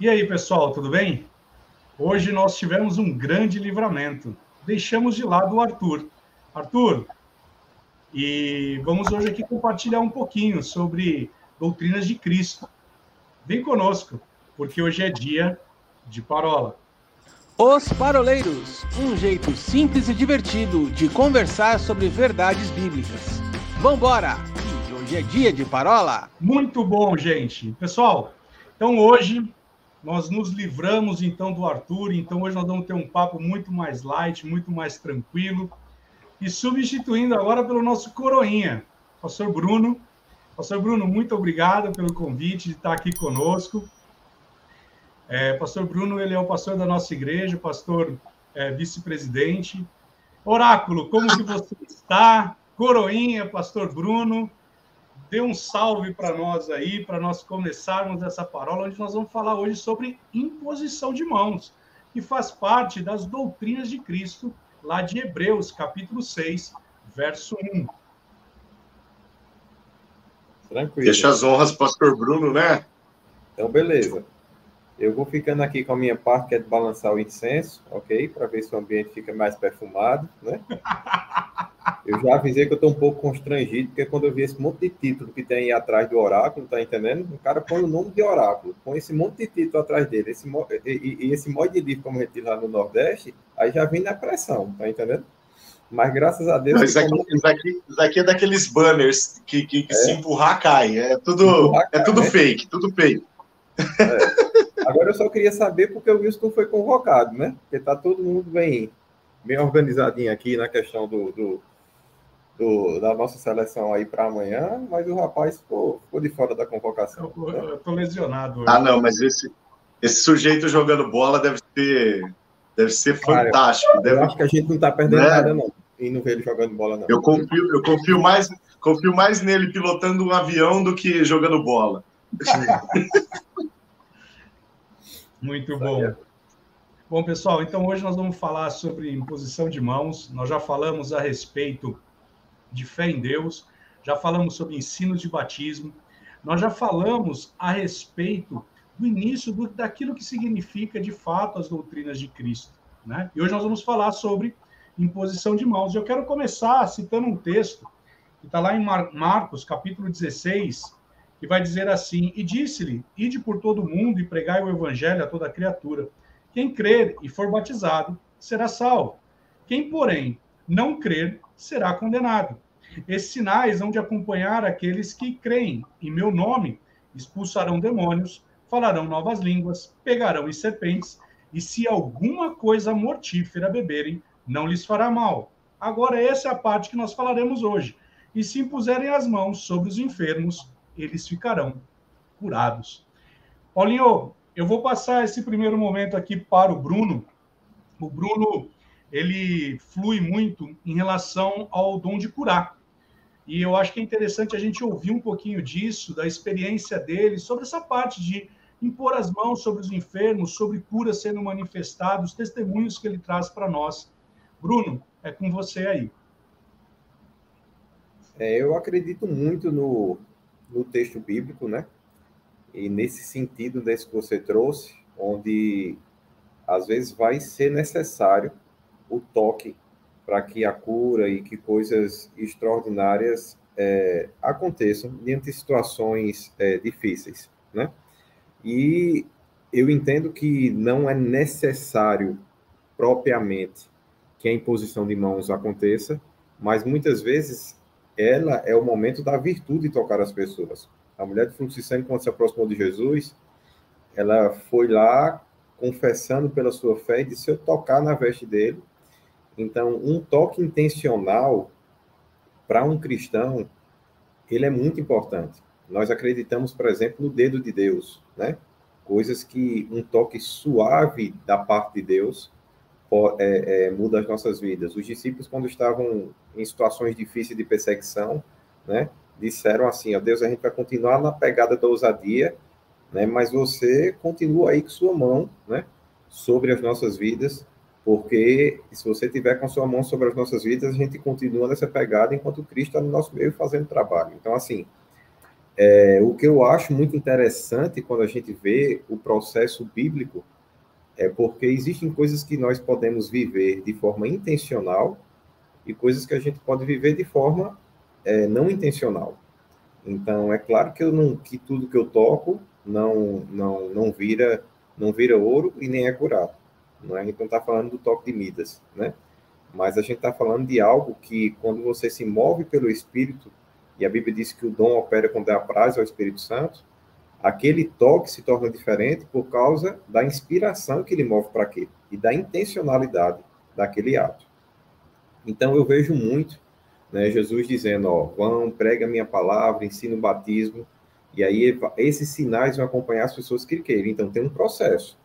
E aí, pessoal, tudo bem? Hoje nós tivemos um grande livramento. Deixamos de lado o Arthur. Arthur, e vamos hoje aqui compartilhar um pouquinho sobre doutrinas de Cristo. Vem conosco, porque hoje é dia de parola. Os Paroleiros, um jeito simples e divertido de conversar sobre verdades bíblicas. Vambora! E hoje é dia de parola. Muito bom, gente. Pessoal, então hoje nós nos livramos então do Arthur, então hoje nós vamos ter um papo muito mais light, muito mais tranquilo. E substituindo agora pelo nosso coroinha, pastor Bruno. Pastor Bruno, muito obrigado pelo convite de estar aqui conosco. É, pastor Bruno, ele é o pastor da nossa igreja, pastor é, vice-presidente. Oráculo, como que você está? Coroinha, pastor Bruno, dê um salve para nós aí, para nós começarmos essa parola, onde nós vamos falar hoje sobre imposição de mãos, que faz parte das doutrinas de Cristo, lá de Hebreus, capítulo 6, verso 1. Tranquilo. Deixa as honras, pastor Bruno, né? Então, beleza. Eu vou ficando aqui com a minha parte, que é de balançar o incenso, ok? Para ver se o ambiente fica mais perfumado, né? Eu já avisei que eu estou um pouco constrangido, porque quando eu vi esse monte de título que tem aí atrás do oráculo, tá entendendo? O cara põe o nome de oráculo, põe esse monte de título atrás dele, esse, e, e esse monte de livro, como a gente diz lá no Nordeste, aí já vem na pressão, tá entendendo? Mas graças a Deus. Isso aqui, isso, aqui, isso aqui, é daqueles banners que, que, que é. se empurrar cai. É tudo, empurrar, é tudo né? fake, tudo fake. É. Agora eu só queria saber porque o Wilson foi convocado, né? Porque tá todo mundo bem, bem organizadinho aqui na questão do, do do, da nossa seleção aí para amanhã, mas o rapaz ficou, ficou, de fora da convocação. Eu, estou lesionado. Hoje. Ah, não, mas esse, esse sujeito jogando bola deve ser, deve ser Cara, fantástico. Eu, deve... eu acho que a gente não está perdendo né? nada, não. E não vê ele jogando bola, não. Eu confio, eu confio, mais, confio mais nele pilotando um avião do que jogando bola. Muito bom. Bom, pessoal, então hoje nós vamos falar sobre imposição de mãos. Nós já falamos a respeito de fé em Deus, já falamos sobre ensino de batismo, nós já falamos a respeito do início do, daquilo que significa de fato as doutrinas de Cristo. Né? E hoje nós vamos falar sobre imposição de mãos. Eu quero começar citando um texto que está lá em Mar Marcos, capítulo 16, que vai dizer assim: E disse-lhe: Ide por todo o mundo e pregai o evangelho a toda criatura. Quem crer e for batizado será salvo. Quem, porém, não crer, será condenado. Esses sinais hão de acompanhar aqueles que creem. Em meu nome expulsarão demônios, falarão novas línguas, pegarão em serpentes, e se alguma coisa mortífera beberem, não lhes fará mal. Agora, essa é a parte que nós falaremos hoje. E se impuserem as mãos sobre os enfermos, eles ficarão curados. Paulinho, eu vou passar esse primeiro momento aqui para o Bruno. O Bruno ele flui muito em relação ao dom de curar. E eu acho que é interessante a gente ouvir um pouquinho disso, da experiência dele, sobre essa parte de impor as mãos sobre os enfermos, sobre cura sendo manifestados, testemunhos que ele traz para nós. Bruno, é com você aí. É, eu acredito muito no, no texto bíblico, né? E nesse sentido desse que você trouxe, onde às vezes vai ser necessário o toque para que a cura e que coisas extraordinárias é, aconteçam diante de situações é, difíceis, né? E eu entendo que não é necessário propriamente que a imposição de mãos aconteça, mas muitas vezes ela é o momento da virtude de tocar as pessoas. A mulher de fluxo de sangue, quando se aproximou de Jesus, ela foi lá confessando pela sua fé e disse: Se eu tocar na veste dele, então, um toque intencional para um cristão, ele é muito importante. Nós acreditamos, por exemplo, no dedo de Deus, né? Coisas que um toque suave da parte de Deus é, é, muda as nossas vidas. Os discípulos, quando estavam em situações difíceis de perseguição, né? Disseram assim, ó Deus, a gente vai continuar na pegada da ousadia, né? Mas você continua aí com sua mão, né? Sobre as nossas vidas, porque se você tiver com sua mão sobre as nossas vidas, a gente continua nessa pegada enquanto Cristo está no nosso meio fazendo trabalho. Então, assim, é, o que eu acho muito interessante quando a gente vê o processo bíblico é porque existem coisas que nós podemos viver de forma intencional e coisas que a gente pode viver de forma é, não intencional. Então, é claro que, eu não, que tudo que eu toco não, não, não, vira, não vira ouro e nem é curado. Não é? A gente não está falando do toque de Midas, né? Mas a gente está falando de algo que, quando você se move pelo Espírito, e a Bíblia diz que o dom opera quando é apraz ao Espírito Santo, aquele toque se torna diferente por causa da inspiração que ele move para aquele e da intencionalidade daquele ato. Então eu vejo muito, né, Jesus dizendo, ó, vão, prega a minha palavra, ensina o batismo, e aí esses sinais vão acompanhar as pessoas que querem. Então tem um processo.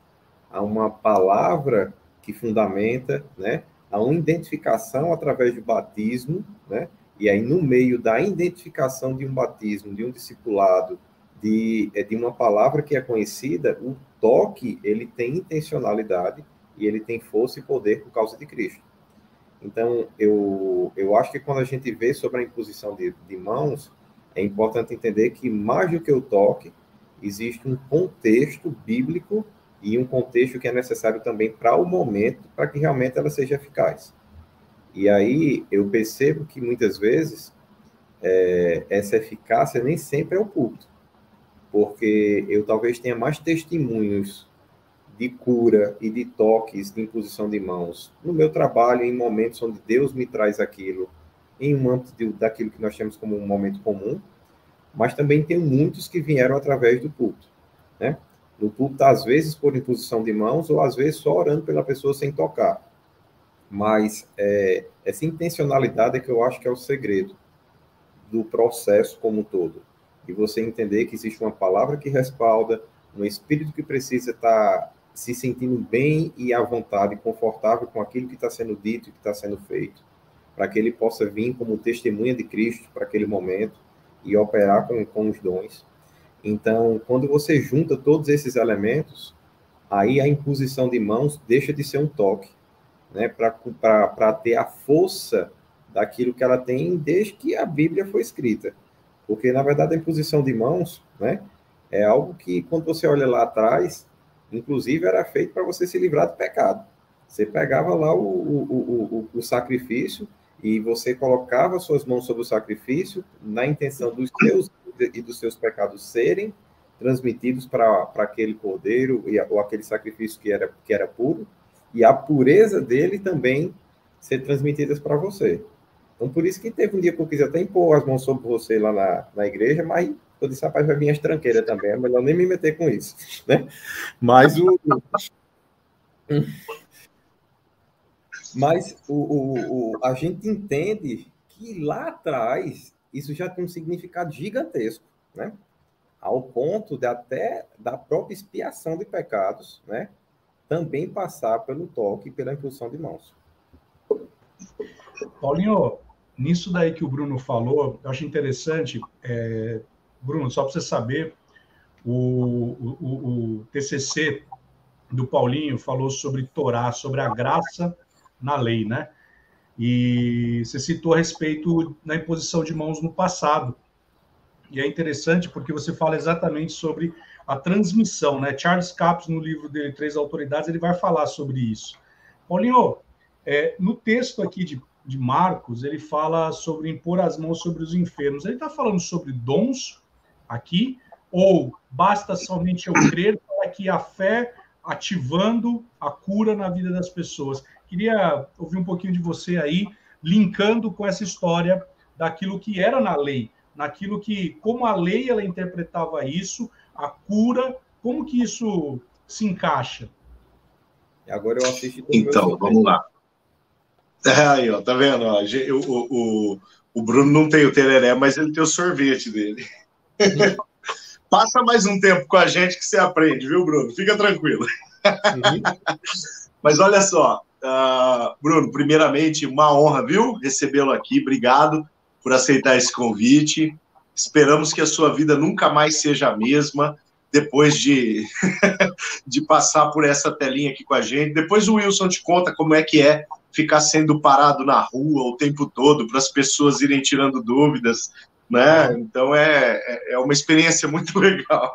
Há uma palavra que fundamenta, né? Há uma identificação através do batismo, né? E aí no meio da identificação de um batismo, de um discipulado, de, é de uma palavra que é conhecida, o toque ele tem intencionalidade e ele tem força e poder por causa de Cristo. Então, eu, eu acho que quando a gente vê sobre a imposição de, de mãos, é importante entender que mais do que o toque, existe um contexto bíblico e um contexto que é necessário também para o momento, para que realmente ela seja eficaz. E aí eu percebo que muitas vezes é, essa eficácia nem sempre é o culto porque eu talvez tenha mais testemunhos de cura e de toques de imposição de mãos no meu trabalho, em momentos onde Deus me traz aquilo, em um âmbito de, daquilo que nós temos como um momento comum, mas também tenho muitos que vieram através do culto, né? No culto, às vezes por imposição de mãos, ou às vezes só orando pela pessoa sem tocar. Mas é, essa intencionalidade é que eu acho que é o segredo do processo como um todo e você entender que existe uma palavra que respalda, um espírito que precisa estar se sentindo bem e à vontade, confortável com aquilo que está sendo dito e que está sendo feito, para que ele possa vir como testemunha de Cristo para aquele momento e operar com, com os dons. Então, quando você junta todos esses elementos, aí a imposição de mãos deixa de ser um toque, né, para ter a força daquilo que ela tem desde que a Bíblia foi escrita. Porque, na verdade, a imposição de mãos, né, é algo que, quando você olha lá atrás, inclusive era feito para você se livrar do pecado. Você pegava lá o, o, o, o, sacrifício e você colocava suas mãos sobre o sacrifício na intenção dos seus e dos seus pecados serem transmitidos para aquele cordeiro ou aquele sacrifício que era, que era puro, e a pureza dele também ser transmitidas para você. Então, por isso que teve um dia que eu quis até impor as mãos sobre você lá na, na igreja, mas eu disse, rapaz, vai vir as tranqueiras também, é melhor nem me meter com isso, né? Mas o... Mas o, o, o, a gente entende que lá atrás isso já tem um significado gigantesco, né? Ao ponto de até da própria expiação de pecados, né? Também passar pelo toque e pela impulsão de mãos. Paulinho, nisso daí que o Bruno falou, eu acho interessante, é, Bruno, só para você saber, o, o, o, TCC do Paulinho falou sobre Torá, sobre a graça na lei, né? E você citou a respeito da imposição de mãos no passado. E é interessante porque você fala exatamente sobre a transmissão, né? Charles Capps, no livro dele, Três Autoridades, ele vai falar sobre isso. Paulinho, é, no texto aqui de de Marcos, ele fala sobre impor as mãos sobre os enfermos. Ele está falando sobre dons aqui, ou basta somente eu crer para que a fé ativando a cura na vida das pessoas. Queria ouvir um pouquinho de você aí, linkando com essa história daquilo que era na lei, naquilo que, como a lei ela interpretava isso, a cura, como que isso se encaixa? Agora eu assisto. Então, vamos lá. Aí, ó, tá vendo? Ó, o, o, o Bruno não tem o tereré, mas ele tem o sorvete dele. Passa mais um tempo com a gente que você aprende, viu, Bruno? Fica tranquilo. Uhum. mas olha só, uh, Bruno, primeiramente, uma honra, viu? Recebê-lo aqui. Obrigado por aceitar esse convite. Esperamos que a sua vida nunca mais seja a mesma depois de, de passar por essa telinha aqui com a gente. Depois o Wilson te conta como é que é ficar sendo parado na rua o tempo todo para as pessoas irem tirando dúvidas. Né? Então é, é, é uma experiência muito legal.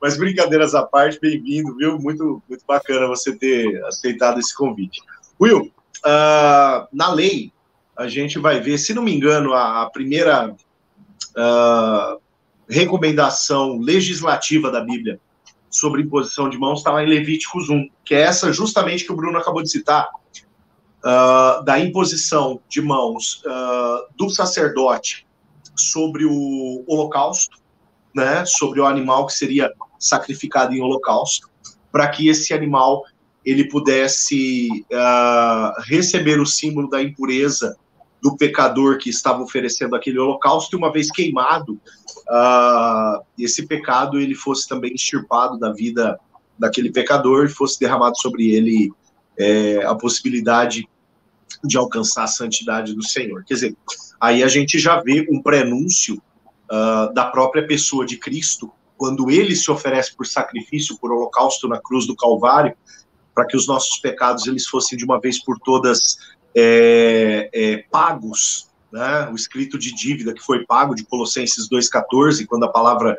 Mas brincadeiras à parte, bem-vindo, viu? Muito, muito bacana você ter aceitado esse convite. Will, uh, na lei, a gente vai ver, se não me engano, a, a primeira uh, recomendação legislativa da Bíblia sobre imposição de mãos está lá em Levíticos 1, que é essa justamente que o Bruno acabou de citar, uh, da imposição de mãos uh, do sacerdote sobre o holocausto, né, sobre o animal que seria sacrificado em holocausto, para que esse animal ele pudesse uh, receber o símbolo da impureza do pecador que estava oferecendo aquele holocausto, e uma vez queimado, uh, esse pecado ele fosse também extirpado da vida daquele pecador e fosse derramado sobre ele é, a possibilidade de alcançar a santidade do Senhor. Quer dizer, aí a gente já vê um prenúncio uh, da própria pessoa de Cristo, quando ele se oferece por sacrifício, por holocausto na cruz do Calvário, para que os nossos pecados eles fossem de uma vez por todas é, é, pagos, né? o escrito de dívida que foi pago de Colossenses 2,14, quando a palavra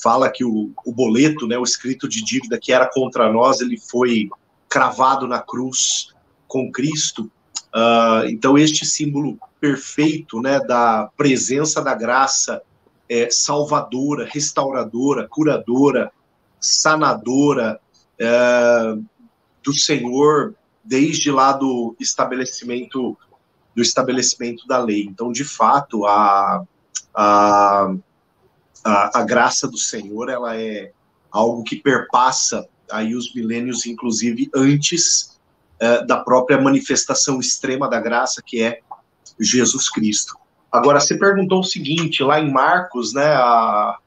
fala que o, o boleto, né, o escrito de dívida que era contra nós, ele foi cravado na cruz com Cristo. Uh, então, este símbolo perfeito né, da presença da graça é, salvadora, restauradora, curadora, sanadora é, do Senhor desde lá do estabelecimento do estabelecimento da lei. Então, de fato, a, a, a, a graça do Senhor ela é algo que perpassa aí os milênios, inclusive antes é, da própria manifestação extrema da graça, que é Jesus Cristo. Agora, você perguntou o seguinte, lá em Marcos, né, a,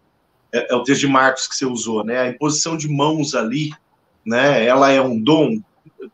é, é, o texto de Marcos que você usou, né, a imposição de mãos ali, né, ela é um dom?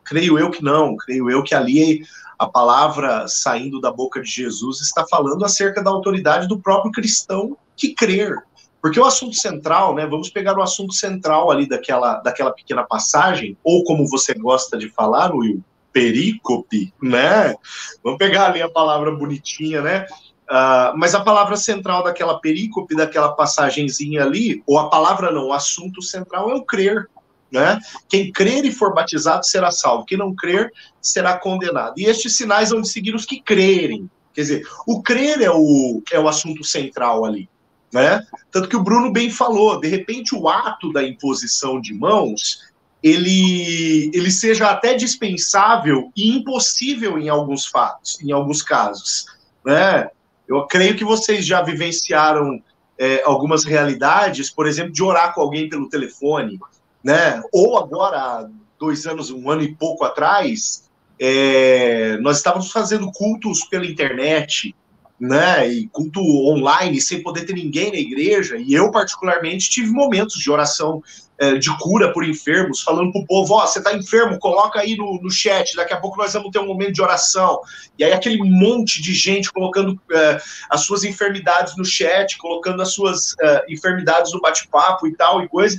creio eu que não, creio eu que ali a palavra saindo da boca de Jesus está falando acerca da autoridade do próprio cristão que crer. Porque o assunto central, né? Vamos pegar o assunto central ali daquela, daquela pequena passagem, ou como você gosta de falar, Will, perícope, né? Vamos pegar ali a palavra bonitinha, né? Uh, mas a palavra central daquela perícope, daquela passagenzinha ali, ou a palavra não, o assunto central é o crer. Né? Quem crer e for batizado será salvo, quem não crer será condenado. E estes sinais vão seguir os que crerem. Quer dizer, o crer é o, é o assunto central ali. Né? Tanto que o Bruno bem falou, de repente o ato da imposição de mãos ele, ele seja até dispensável e impossível em alguns fatos, em alguns casos. Né? Eu creio que vocês já vivenciaram é, algumas realidades, por exemplo, de orar com alguém pelo telefone, né? Ou agora, dois anos, um ano e pouco atrás, é, nós estávamos fazendo cultos pela internet, né? E culto online, sem poder ter ninguém na igreja. E eu, particularmente, tive momentos de oração é, de cura por enfermos, falando pro povo: Ó, oh, você tá enfermo, coloca aí no, no chat, daqui a pouco nós vamos ter um momento de oração. E aí, aquele monte de gente colocando é, as suas enfermidades no chat, colocando as suas é, enfermidades no bate-papo e tal, e coisa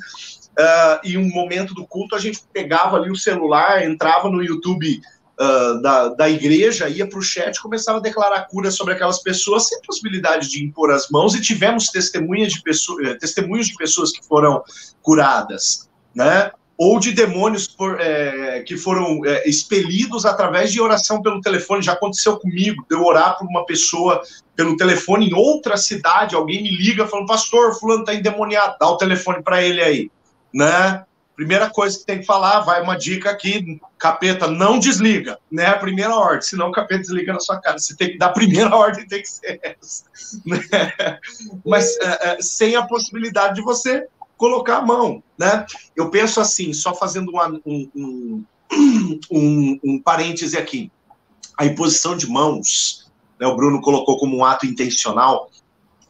uh, em um momento do culto, a gente pegava ali o celular, entrava no YouTube uh, da, da igreja, ia para o chat, começava a declarar cura sobre aquelas pessoas, sem possibilidade de impor as mãos, e tivemos testemunhas de pessoas, eh, testemunhos de pessoas que foram curadas, né? ou de demônios por, é, que foram é, expelidos através de oração pelo telefone. Já aconteceu comigo, de eu orar por uma pessoa pelo telefone em outra cidade, alguém me liga falando, pastor, fulano está endemoniado, dá o telefone para ele aí né? Primeira coisa que tem que falar, vai uma dica aqui, capeta, não desliga, né? A primeira ordem, senão o capeta desliga na sua cara. Você tem que dar a primeira ordem, tem que ser essa. Né? Mas é, é, sem a possibilidade de você colocar a mão, né? Eu penso assim, só fazendo uma, um, um, um, um parêntese aqui. A imposição de mãos, né, o Bruno colocou como um ato intencional,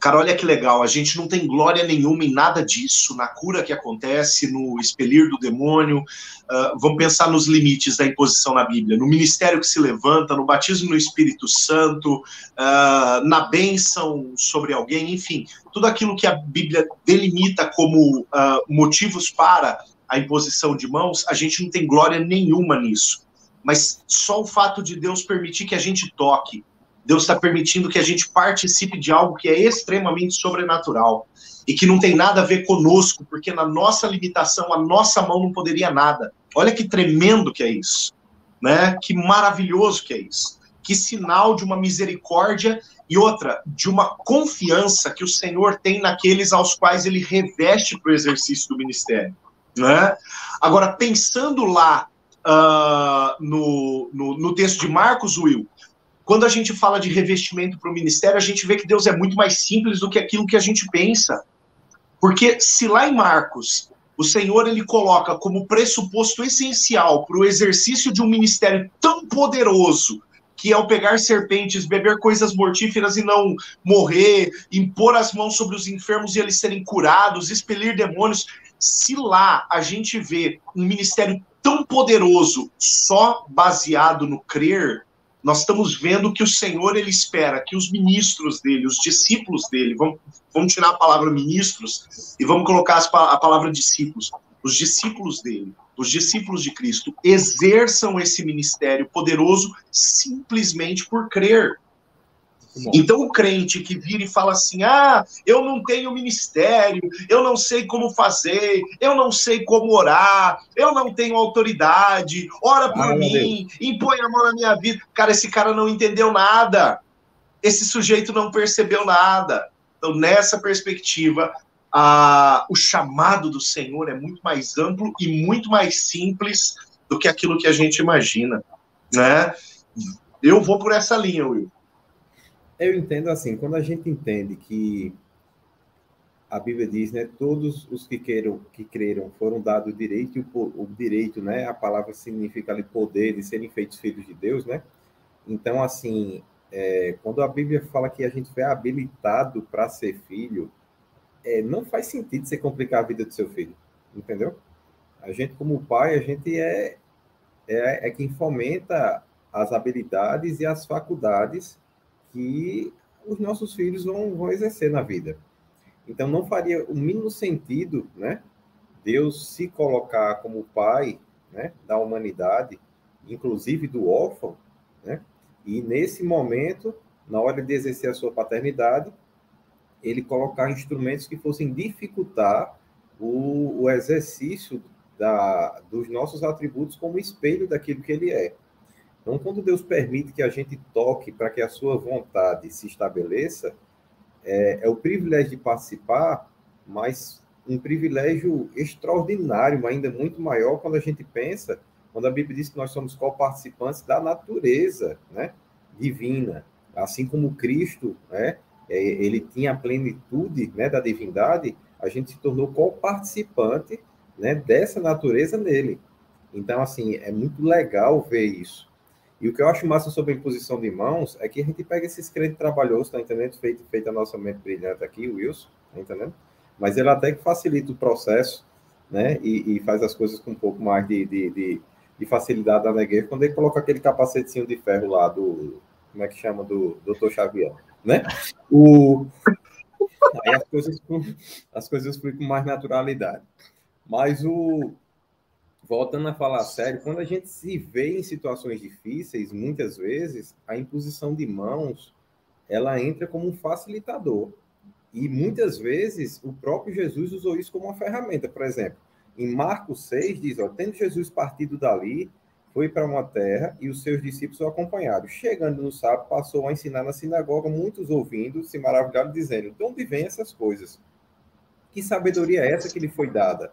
Cara, olha que legal, a gente não tem glória nenhuma em nada disso, na cura que acontece, no expelir do demônio. Uh, vamos pensar nos limites da imposição na Bíblia, no ministério que se levanta, no batismo no Espírito Santo, uh, na bênção sobre alguém, enfim, tudo aquilo que a Bíblia delimita como uh, motivos para a imposição de mãos, a gente não tem glória nenhuma nisso. Mas só o fato de Deus permitir que a gente toque, Deus está permitindo que a gente participe de algo que é extremamente sobrenatural e que não tem nada a ver conosco, porque na nossa limitação, a nossa mão não poderia nada. Olha que tremendo que é isso, né? Que maravilhoso que é isso. Que sinal de uma misericórdia e outra, de uma confiança que o Senhor tem naqueles aos quais ele reveste para o exercício do ministério. Né? Agora, pensando lá uh, no, no, no texto de Marcos, Will, quando a gente fala de revestimento para o ministério, a gente vê que Deus é muito mais simples do que aquilo que a gente pensa. Porque se lá em Marcos o Senhor ele coloca como pressuposto essencial para o exercício de um ministério tão poderoso, que é o pegar serpentes, beber coisas mortíferas e não morrer, impor as mãos sobre os enfermos e eles serem curados, expelir demônios. Se lá a gente vê um ministério tão poderoso só baseado no crer, nós estamos vendo que o Senhor ele espera que os ministros dele, os discípulos dele, vamos, vamos tirar a palavra ministros e vamos colocar a palavra discípulos, os discípulos dele, os discípulos de Cristo, exerçam esse ministério poderoso simplesmente por crer. Então, o crente que vira e fala assim: ah, eu não tenho ministério, eu não sei como fazer, eu não sei como orar, eu não tenho autoridade, ora por ah, mim, impõe a mão na minha vida. Cara, esse cara não entendeu nada. Esse sujeito não percebeu nada. Então, nessa perspectiva, a, o chamado do Senhor é muito mais amplo e muito mais simples do que aquilo que a gente imagina. Né? Eu vou por essa linha, Will. Eu entendo assim, quando a gente entende que a Bíblia diz, né, todos os que queiram, que creram foram dados o direito, o, o direito, né, a palavra significa ali poder de serem feitos filhos de Deus, né? Então, assim, é, quando a Bíblia fala que a gente foi habilitado para ser filho, é, não faz sentido você complicar a vida do seu filho, entendeu? A gente, como pai, a gente é, é, é quem fomenta as habilidades e as faculdades que os nossos filhos vão, vão exercer na vida. Então, não faria o mínimo sentido, né? Deus se colocar como pai, né, da humanidade, inclusive do órfão, né? E nesse momento, na hora de exercer a sua paternidade, ele colocar instrumentos que fossem dificultar o, o exercício da, dos nossos atributos como espelho daquilo que ele é. Então, quando Deus permite que a gente toque para que a sua vontade se estabeleça, é, é, o privilégio de participar, mas um privilégio extraordinário, ainda muito maior quando a gente pensa, quando a Bíblia diz que nós somos co-participantes da natureza né, divina, assim como Cristo, né, é, ele tinha a plenitude né, da divindade, a gente se tornou co-participante né, dessa natureza nele. Então, assim, é muito legal ver isso. E o que eu acho massa sobre a imposição de mãos é que a gente pega esses crentes trabalhosos, tá entendendo? Feito, feito a nossa mente brilhante aqui, o Wilson, tá entendendo? Mas ele até que facilita o processo, né? E, e faz as coisas com um pouco mais de, de, de, de facilidade da negueira quando ele coloca aquele capacetezinho de ferro lá do. Como é que chama? Do Dr. Xavier, né? O. Aí as coisas, as coisas com mais naturalidade. Mas o, voltando a falar sério, quando a gente se vê em situações difíceis, muitas vezes a imposição de mãos ela entra como um facilitador. E muitas vezes o próprio Jesus usou isso como uma ferramenta. Por exemplo, em Marcos 6 diz: ó, tendo Jesus partido dali, foi para uma terra e os seus discípulos o acompanharam. Chegando no sábado, passou a ensinar na sinagoga, muitos ouvindo, se maravilharam, dizendo: De onde vêm essas coisas? Que sabedoria é essa que lhe foi dada?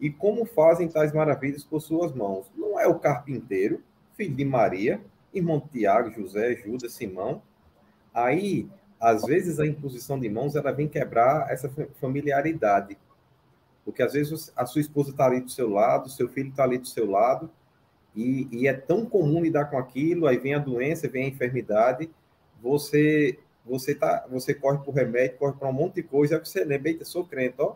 E como fazem tais maravilhas por suas mãos? Não é o carpinteiro, filho de Maria, irmão de Tiago, José, Judas, Simão? Aí, às vezes, a imposição de mãos ela vem quebrar essa familiaridade. Porque às vezes a sua esposa está ali do seu lado, seu filho está ali do seu lado, e, e, é tão comum lidar com aquilo, aí vem a doença, vem a enfermidade, você você tá, você corre para o remédio, corre para um monte de coisa, aí você lembra, eita, sou crente, ó,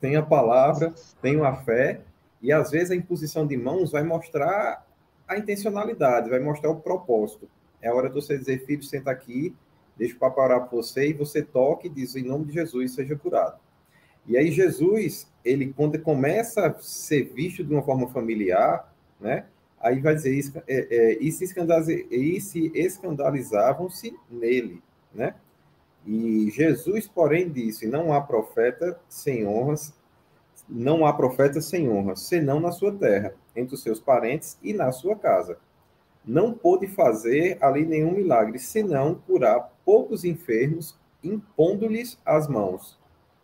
tenho a palavra, tenho a fé, e às vezes a imposição de mãos vai mostrar a intencionalidade, vai mostrar o propósito. É a hora de você dizer, filho, senta aqui, deixa o papai orar por você, e você toque e diz, em nome de Jesus, seja curado. E aí Jesus, ele quando começa a ser visto de uma forma familiar, né? Aí vai dizer, é, é, e se escandalizavam-se nele, né? E Jesus, porém, disse: Não há profeta sem honras, não há profeta sem honra, senão na sua terra, entre os seus parentes e na sua casa. Não pôde fazer ali nenhum milagre, senão curar poucos enfermos, impondo-lhes as mãos.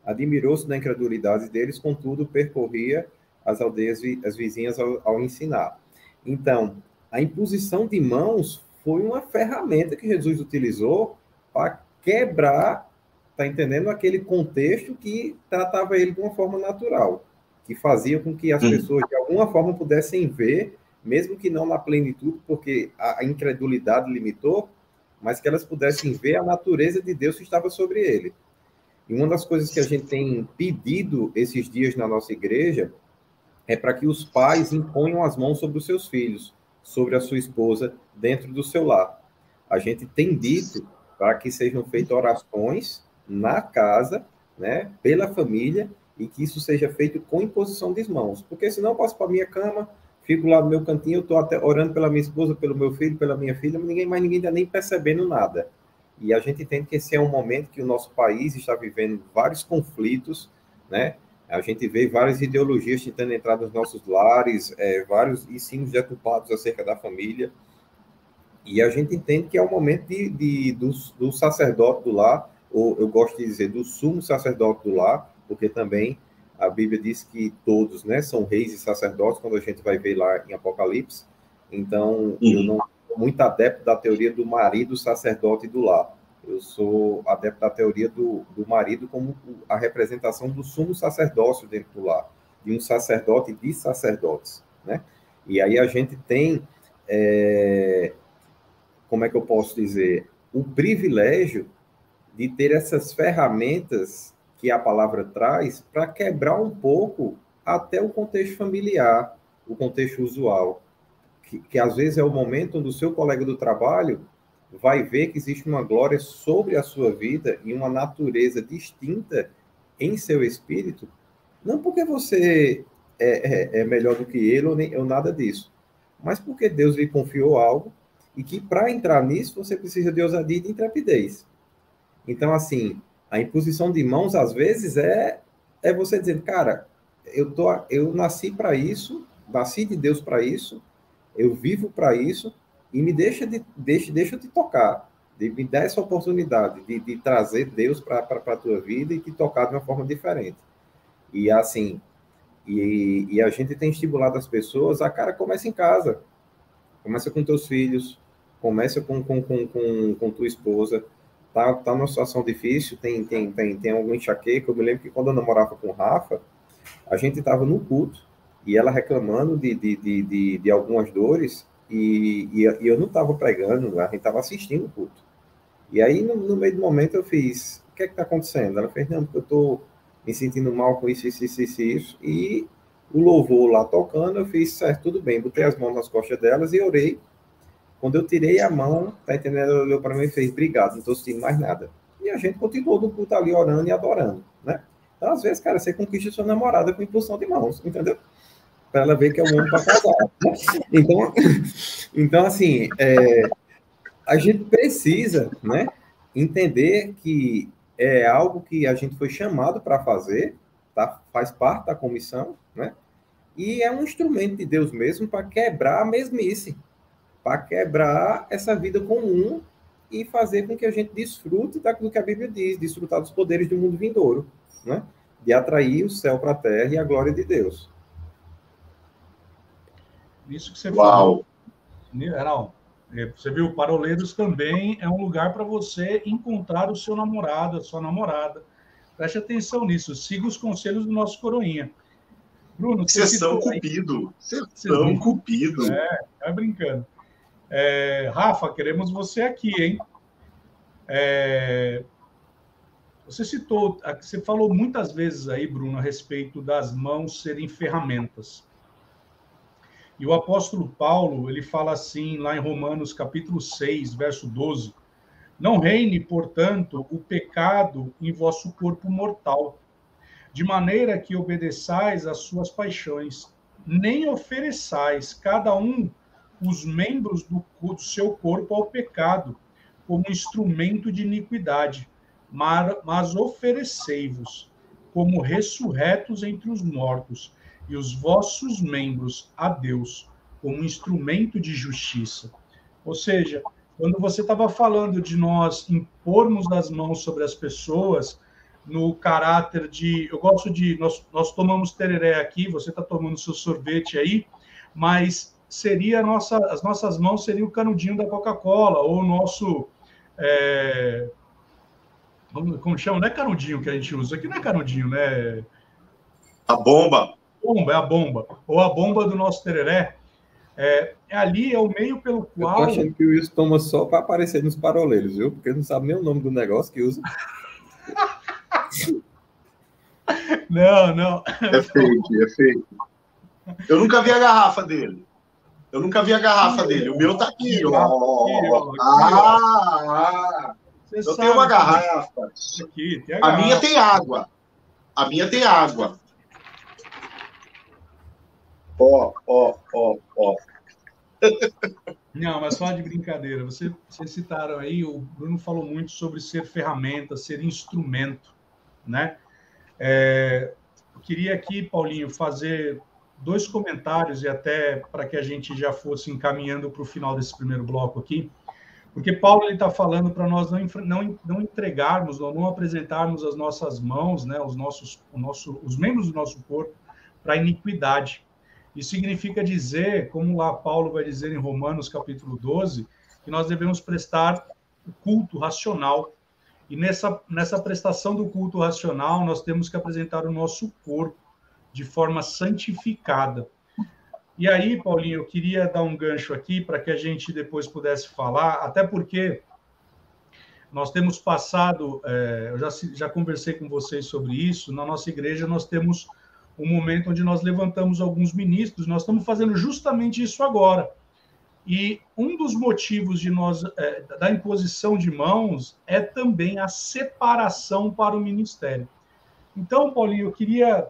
Admirou-se da incredulidade deles, contudo, percorria as aldeias, as vizinhas ao, ao ensinar. Então, a imposição de mãos foi uma ferramenta que Jesus utilizou para quebrar, tá entendendo? Aquele contexto que tratava ele de uma forma natural, que fazia com que as uhum. pessoas de alguma forma pudessem ver, mesmo que não na plenitude, porque a incredulidade limitou, mas que elas pudessem ver a natureza de Deus que estava sobre ele. E uma das coisas que a gente tem pedido esses dias na nossa igreja é para que os pais imponham as mãos sobre os seus filhos, sobre a sua esposa, dentro do seu lar. A gente tem dito para que sejam feitas orações na casa, né, pela família, e que isso seja feito com imposição de mãos. Porque senão eu passo para minha cama, fico lá no meu cantinho, eu estou até orando pela minha esposa, pelo meu filho, pela minha filha, mas ninguém mais ninguém está nem percebendo nada. E a gente entende que esse é um momento que o nosso país está vivendo vários conflitos, né? A gente vê várias ideologias tentando entrar nos nossos lares, é, vários ensinos deturpados acerca da família. E a gente entende que é o momento de, de do, do, sacerdote do lar, ou eu gosto de dizer do sumo sacerdote do lar, porque também a Bíblia diz que todos né, são reis e sacerdotes, quando a gente vai ver lá em Apocalipse. Então, uhum. eu não sou muito adepto da teoria do marido sacerdote do lar. Eu sou adepto da teoria do, do marido como a representação do sumo sacerdócio dentro do lar, de um sacerdote de sacerdotes, né? E aí a gente tem, é, como é que eu posso dizer, o privilégio de ter essas ferramentas que a palavra traz para quebrar um pouco até o contexto familiar, o contexto usual, que, que às vezes é o momento onde o seu colega do trabalho vai ver que existe uma glória sobre a sua vida e uma natureza distinta em seu espírito, não porque você é, é, é melhor do que ele ou, nem, ou nada disso, mas porque Deus lhe confiou algo e que para entrar nisso você precisa de ousadia e de intrepidez. Então, assim, a imposição de mãos às vezes é é você dizer, cara, eu tô, eu nasci para isso, nasci de Deus para isso, eu vivo para isso, e me deixa de deixa, deixa de tocar, de me dar essa oportunidade de, de trazer Deus para a tua vida e te tocar de uma forma diferente. E assim, e, e, a gente tem estimulado as pessoas, a cara começa em casa, começa com teus filhos, começa com, com, com, com, com tua esposa, tá, tá numa situação difícil, tem, tem, tem, tem algum enxaqueca, eu me lembro que quando eu namorava com o Rafa, a gente estava no culto, e ela reclamando de, de, de, de, de algumas dores, e, e, e eu não estava pregando, a gente estava assistindo o culto. E aí, no, no, meio do momento, eu fiz: o que é que está acontecendo? Ela fez: não, porque eu estou me sentindo mal com isso, isso, isso, isso. E o louvor lá tocando, eu fiz: certo, tudo bem. Botei as mãos nas costas delas e orei. Quando eu tirei a mão, tá entendendo? Ela olhou para mim e fez: obrigado, não estou sentindo mais nada. E a gente continuou no culto ali orando e adorando, né? Então, às vezes, cara, você conquista sua namorada com impulsão de mãos, entendeu? para ela ver que é um homem para casar. Então, então assim, é, a gente precisa né, entender que é algo que a gente foi chamado para fazer, tá? faz parte da comissão, né? E é um instrumento de Deus mesmo para quebrar a mesmice, para quebrar essa vida comum e fazer com que a gente desfrute daquilo que a Bíblia diz, desfrutar dos poderes do mundo vindouro, né? de atrair o céu para a terra e a glória de Deus. Isso que você Uau. falou. É, você viu, Paroleiros também é um lugar para você encontrar o seu namorado, a sua namorada. Preste atenção nisso, siga os conselhos do nosso coroinha. Bruno, Sessão cupido. Sessão cupido. É, tá brincando. É, Rafa, queremos você aqui, hein? É, você citou, você falou muitas vezes aí, Bruno, a respeito das mãos serem ferramentas. E o apóstolo Paulo, ele fala assim, lá em Romanos capítulo 6, verso 12: Não reine, portanto, o pecado em vosso corpo mortal, de maneira que obedeçais às suas paixões, nem ofereçais cada um os membros do, do seu corpo ao pecado, como instrumento de iniquidade, mas oferecei-vos como ressurretos entre os mortos, e os vossos membros a Deus como instrumento de justiça. Ou seja, quando você estava falando de nós impormos as mãos sobre as pessoas, no caráter de. Eu gosto de. Nós, nós tomamos tereré aqui, você está tomando seu sorvete aí, mas seria nossa, as nossas mãos seriam o canudinho da Coca-Cola, ou o nosso. É, como chama? Não é canudinho que a gente usa, aqui não é canudinho, né? A bomba. Bomba, é a bomba. Ou a bomba do nosso tereré. É, ali é o meio pelo qual. Eu tô achando que o Wilson toma só para aparecer nos paroleiros, viu? Porque não sabe nem o nome do negócio que usa. não, não. É fake, é fake. Eu nunca vi a garrafa dele. Eu nunca vi a garrafa dele. O meu tá aqui, ó. Ah, eu tenho uma garrafa. Aqui, a, a minha tem água. A minha tem água. Ó, ó, ó, ó. Não, mas só de brincadeira. Você, vocês citaram aí, o Bruno falou muito sobre ser ferramenta, ser instrumento, né? É, eu queria aqui, Paulinho, fazer dois comentários e até para que a gente já fosse encaminhando para o final desse primeiro bloco aqui, porque Paulo está falando para nós não, não, não entregarmos ou não apresentarmos as nossas mãos, né, os nossos, o nosso, os membros do nosso corpo para iniquidade. Isso significa dizer, como lá Paulo vai dizer em Romanos capítulo 12, que nós devemos prestar culto racional. E nessa, nessa prestação do culto racional, nós temos que apresentar o nosso corpo de forma santificada. E aí, Paulinho, eu queria dar um gancho aqui para que a gente depois pudesse falar, até porque nós temos passado, é, eu já, já conversei com vocês sobre isso, na nossa igreja nós temos um momento onde nós levantamos alguns ministros, nós estamos fazendo justamente isso agora. E um dos motivos de nós é, da imposição de mãos é também a separação para o ministério. Então, Paulinho, eu queria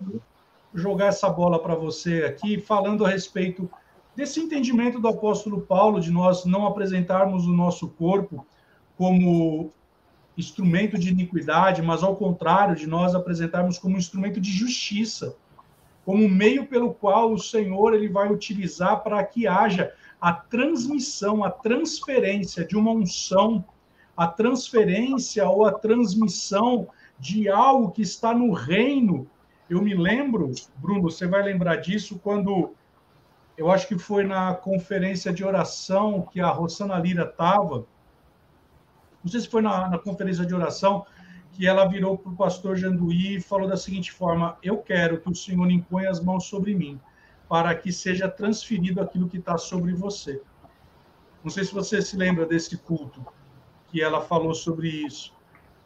jogar essa bola para você aqui, falando a respeito desse entendimento do apóstolo Paulo de nós não apresentarmos o nosso corpo como instrumento de iniquidade, mas ao contrário, de nós apresentarmos como instrumento de justiça como meio pelo qual o Senhor ele vai utilizar para que haja a transmissão, a transferência de uma unção, a transferência ou a transmissão de algo que está no reino. Eu me lembro, Bruno, você vai lembrar disso quando eu acho que foi na conferência de oração que a Rosana Lira estava. Não sei se foi na, na conferência de oração que ela virou para o pastor Janduí e falou da seguinte forma: Eu quero que o Senhor imponha as mãos sobre mim, para que seja transferido aquilo que está sobre você. Não sei se você se lembra desse culto que ela falou sobre isso.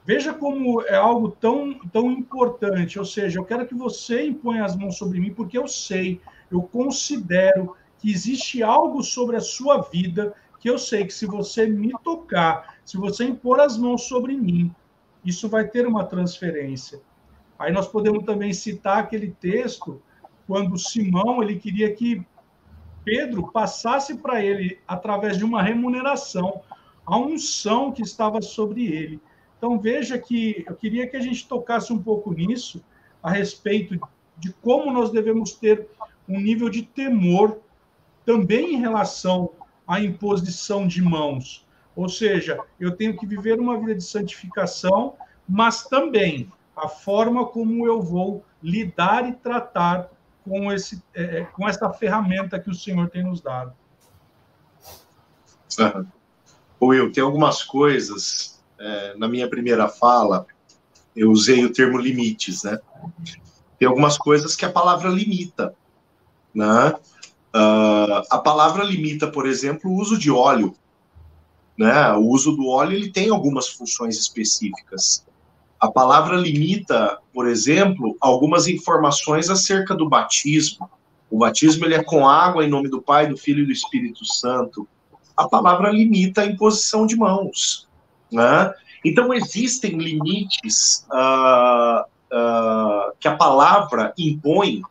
Veja como é algo tão, tão importante. Ou seja, eu quero que você imponha as mãos sobre mim, porque eu sei, eu considero que existe algo sobre a sua vida que eu sei que se você me tocar, se você impor as mãos sobre mim, isso vai ter uma transferência. Aí nós podemos também citar aquele texto quando Simão ele queria que Pedro passasse para ele através de uma remuneração a unção que estava sobre ele. Então veja que eu queria que a gente tocasse um pouco nisso a respeito de como nós devemos ter um nível de temor também em relação à imposição de mãos. Ou seja, eu tenho que viver uma vida de santificação, mas também a forma como eu vou lidar e tratar com, esse, é, é com essa ferramenta que o Senhor tem nos dado. Will, tem algumas coisas, é, na minha primeira fala, eu usei o termo limites, né? Tem algumas coisas que a palavra limita, né? Uh, a palavra limita, por exemplo, o uso de óleo. Né? O uso do óleo ele tem algumas funções específicas. A palavra limita, por exemplo, algumas informações acerca do batismo. O batismo ele é com água em nome do Pai, do Filho e do Espírito Santo. A palavra limita a imposição de mãos. Né? Então, existem limites uh, uh, que a palavra impõe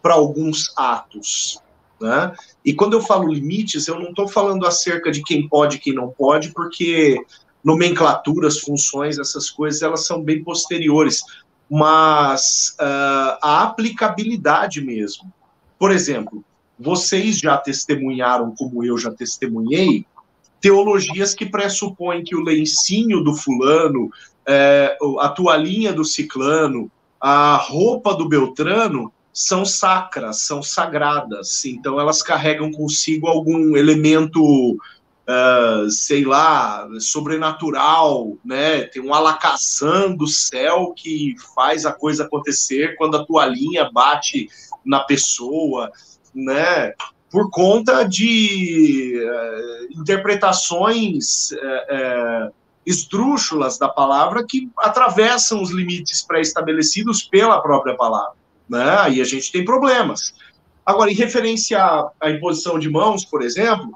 para alguns atos. Né? E quando eu falo limites, eu não estou falando acerca de quem pode e quem não pode, porque nomenclaturas, funções, essas coisas, elas são bem posteriores, mas uh, a aplicabilidade mesmo. Por exemplo, vocês já testemunharam, como eu já testemunhei, teologias que pressupõem que o lencinho do fulano, é, a toalhinha do ciclano, a roupa do Beltrano são sacras, são sagradas. Então elas carregam consigo algum elemento, uh, sei lá, sobrenatural, né? Tem um alacazam do céu que faz a coisa acontecer quando a toalhinha bate na pessoa, né? Por conta de uh, interpretações uh, esdrúxulas da palavra que atravessam os limites pré-estabelecidos pela própria palavra. Né? Aí a gente tem problemas. Agora, em referência à imposição de mãos, por exemplo,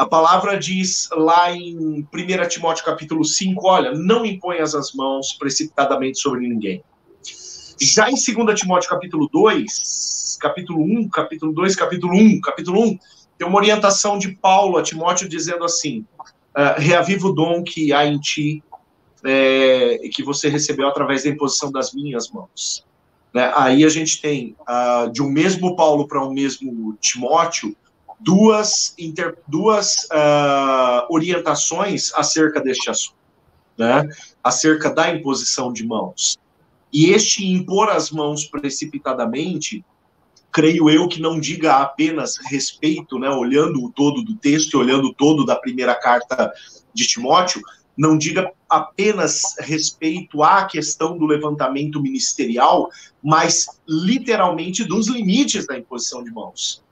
a palavra diz lá em 1 Timóteo capítulo 5, olha, não imponhas as mãos precipitadamente sobre ninguém. Já em 2 Timóteo capítulo 2, capítulo 1, capítulo 2, capítulo 1, capítulo 1, tem uma orientação de Paulo a Timóteo dizendo assim, uh, reaviva o dom que há em ti é, que você recebeu através da imposição das minhas mãos. Né? Aí a gente tem, uh, de um mesmo Paulo para um mesmo Timóteo, duas, inter, duas uh, orientações acerca deste assunto, né? acerca da imposição de mãos. E este impor as mãos precipitadamente creio eu que não diga apenas respeito, né, olhando o todo do texto, olhando o todo da primeira carta de Timóteo, não diga apenas respeito à questão do levantamento ministerial, mas literalmente dos limites da imposição de mãos.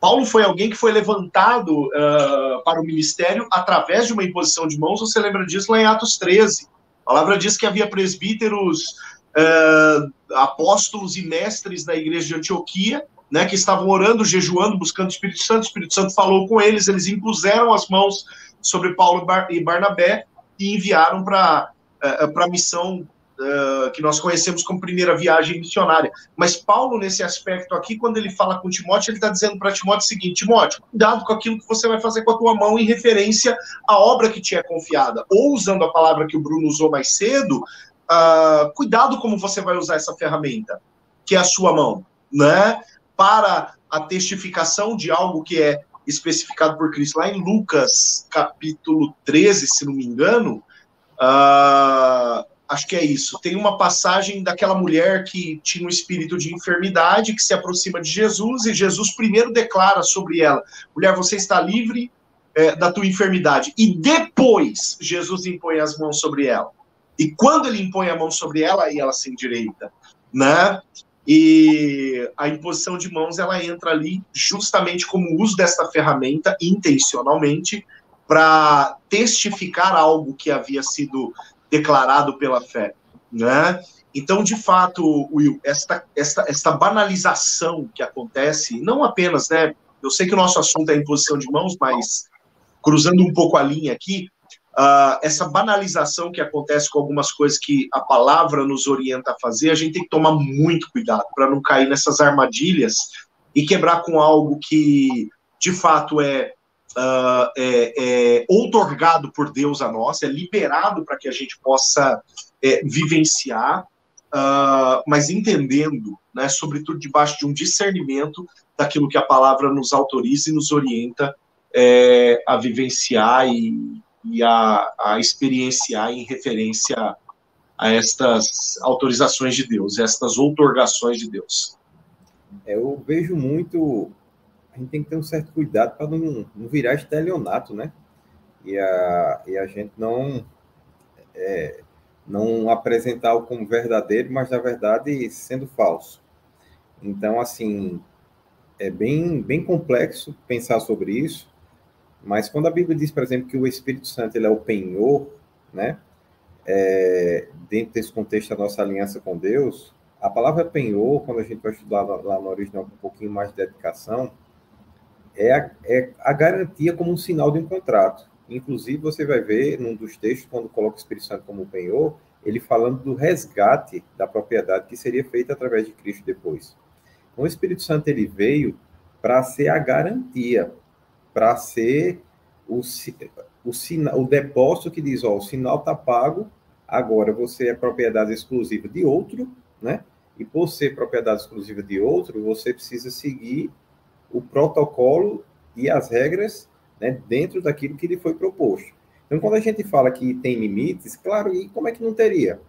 Paulo foi alguém que foi levantado uh, para o ministério através de uma imposição de mãos, você lembra disso lá em Atos 13. A palavra diz que havia presbíteros uh, apóstolos e mestres da igreja de Antioquia, né, que estavam orando, jejuando, buscando o Espírito Santo. O Espírito Santo falou com eles, eles impuseram as mãos sobre Paulo e Barnabé e enviaram para uh, a missão que nós conhecemos como primeira viagem missionária. Mas Paulo, nesse aspecto aqui, quando ele fala com Timóteo, ele está dizendo para Timóteo o seguinte: Timóteo, cuidado com aquilo que você vai fazer com a tua mão em referência à obra que te é confiada. Ou usando a palavra que o Bruno usou mais cedo, uh, cuidado como você vai usar essa ferramenta, que é a sua mão, né? Para a testificação de algo que é especificado por Cristo. Lá em Lucas, capítulo 13, se não me engano, uh, acho que é isso. Tem uma passagem daquela mulher que tinha um espírito de enfermidade, que se aproxima de Jesus, e Jesus primeiro declara sobre ela: mulher, você está livre é, da tua enfermidade. E depois, Jesus impõe as mãos sobre ela. E quando ele impõe a mão sobre ela, aí ela se endireita, né? E a imposição de mãos ela entra ali justamente como uso desta ferramenta intencionalmente para testificar algo que havia sido declarado pela fé, né? Então, de fato, Will, esta, esta, esta banalização que acontece, não apenas, né? Eu sei que o nosso assunto é imposição de mãos, mas cruzando um pouco a linha aqui, uh, essa banalização que acontece com algumas coisas que a palavra nos orienta a fazer, a gente tem que tomar muito cuidado para não cair nessas armadilhas e quebrar com algo que de fato é, uh, é, é outorgado por Deus a nós, é liberado para que a gente possa é, vivenciar, uh, mas entendendo, né, sobretudo debaixo de um discernimento daquilo que a palavra nos autoriza e nos orienta é, a vivenciar e, e a, a experienciar em referência a estas autorizações de Deus, estas outorgações de Deus. É, eu vejo muito. A gente tem que ter um certo cuidado para não, não virar estelionato, né? E a, e a gente não. É, não apresentar como verdadeiro, mas na verdade sendo falso. Então, assim, é bem, bem complexo pensar sobre isso, mas quando a Bíblia diz, por exemplo, que o Espírito Santo ele é o penhor, né? É, dentro desse contexto da nossa aliança com Deus, a palavra penhor, quando a gente vai estudar lá no original com um pouquinho mais de dedicação, é a, é a garantia como um sinal de um contrato. Inclusive, você vai ver num dos textos, quando coloca o Espírito Santo como penhor, ele falando do resgate da propriedade que seria feita através de Cristo depois. Então, o Espírito Santo ele veio para ser a garantia, para ser o, o, o depósito que diz, ó, o sinal está pago, agora você é propriedade exclusiva de outro, né? E por ser propriedade exclusiva de outro, você precisa seguir o protocolo e as regras né, dentro daquilo que lhe foi proposto. Então, quando a gente fala que tem limites, claro, e como é que não teria?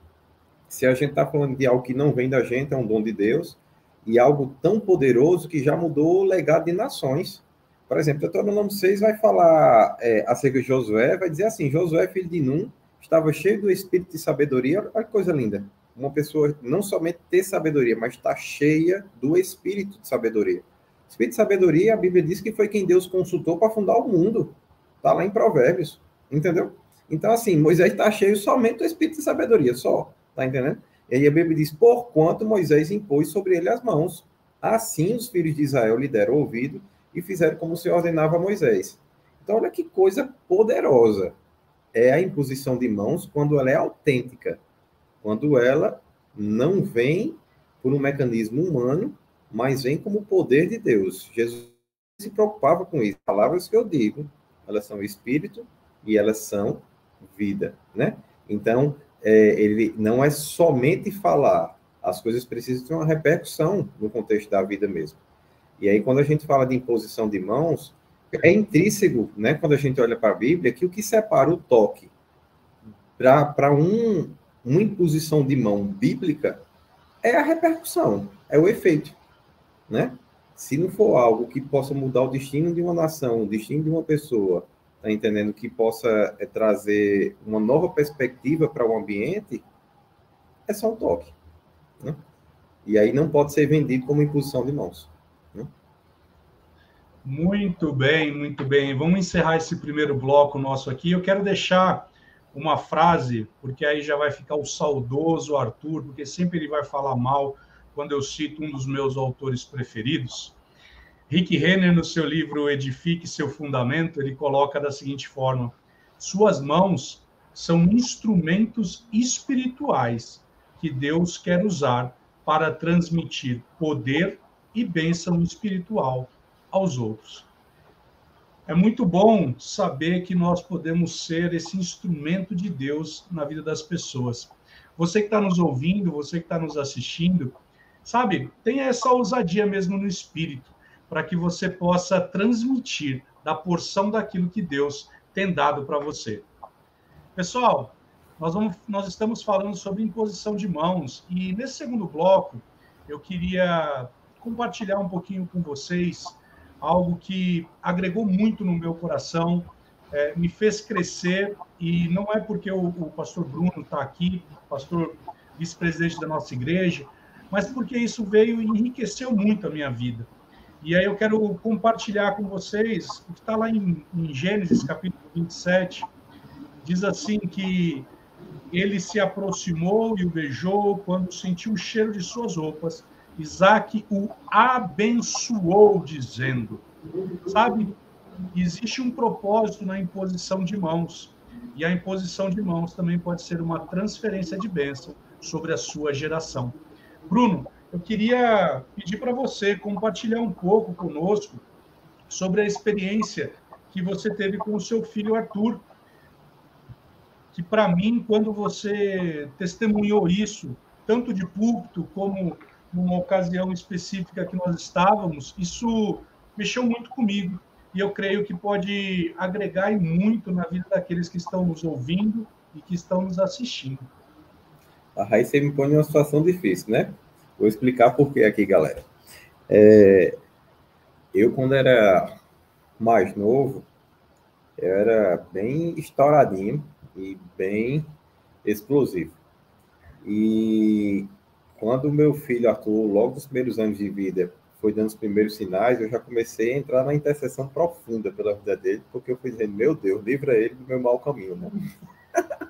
Se a gente está falando de algo que não vem da gente, é um dom de Deus, e algo tão poderoso que já mudou o legado de nações. Por exemplo, Deuteronômio 6 vai falar é, acerca de Josué, vai dizer assim, Josué, filho de Num, estava cheio do espírito de sabedoria, olha que coisa linda. Uma pessoa não somente ter sabedoria, mas está cheia do espírito de sabedoria. Espírito de sabedoria, a Bíblia diz que foi quem Deus consultou para fundar o mundo. Está lá em Provérbios, entendeu? Então, assim, Moisés está cheio somente do espírito de sabedoria, só. Está entendendo? E aí a Bíblia diz: por quanto Moisés impôs sobre ele as mãos. Assim os filhos de Israel lhe deram ouvido e fizeram como Senhor ordenava Moisés. Então, olha que coisa poderosa é a imposição de mãos quando ela é autêntica, quando ela não vem por um mecanismo humano, mas vem como poder de Deus. Jesus se preocupava com isso. Palavras que eu digo, elas são espírito e elas são vida, né? Então, é, ele não é somente falar, as coisas precisam ter uma repercussão no contexto da vida mesmo. E aí, quando a gente fala de imposição de mãos, é intrínseco, né, quando a gente olha para a Bíblia, que o que separa o toque para um, uma imposição de mão bíblica é a repercussão, é o efeito, né? Se não for algo que possa mudar o destino de uma nação, o destino de uma pessoa, tá entendendo? Que possa é, trazer uma nova perspectiva para o ambiente, é só um toque, né? E aí não pode ser vendido como imposição de mãos. Muito bem, muito bem. Vamos encerrar esse primeiro bloco nosso aqui. Eu quero deixar uma frase, porque aí já vai ficar o saudoso Arthur, porque sempre ele vai falar mal quando eu cito um dos meus autores preferidos. Rick Renner, no seu livro Edifique seu Fundamento, ele coloca da seguinte forma: Suas mãos são instrumentos espirituais que Deus quer usar para transmitir poder e bênção espiritual aos outros. É muito bom saber que nós podemos ser esse instrumento de Deus na vida das pessoas. Você que está nos ouvindo, você que está nos assistindo, sabe, tenha essa ousadia mesmo no espírito, para que você possa transmitir da porção daquilo que Deus tem dado para você. Pessoal, nós, vamos, nós estamos falando sobre imposição de mãos, e nesse segundo bloco, eu queria compartilhar um pouquinho com vocês algo que agregou muito no meu coração, é, me fez crescer, e não é porque o, o pastor Bruno está aqui, pastor vice-presidente da nossa igreja, mas porque isso veio e enriqueceu muito a minha vida. E aí eu quero compartilhar com vocês o que está lá em, em Gênesis, capítulo 27, diz assim que ele se aproximou e o beijou quando sentiu o cheiro de suas roupas Isaac o abençoou, dizendo: Sabe, existe um propósito na imposição de mãos. E a imposição de mãos também pode ser uma transferência de bênção sobre a sua geração. Bruno, eu queria pedir para você compartilhar um pouco conosco sobre a experiência que você teve com o seu filho Arthur. Que para mim, quando você testemunhou isso, tanto de púlpito como numa ocasião específica que nós estávamos, isso mexeu muito comigo. E eu creio que pode agregar muito na vida daqueles que estão nos ouvindo e que estão nos assistindo. Aí você me põe numa situação difícil, né? Vou explicar por que aqui, galera. É, eu, quando era mais novo, era bem estouradinho e bem explosivo. E quando o meu filho Arthur, logo nos primeiros anos de vida, foi dando os primeiros sinais, eu já comecei a entrar na intercessão profunda pela vida dele, porque eu fui dizendo, meu Deus, livra ele do meu mau caminho, né?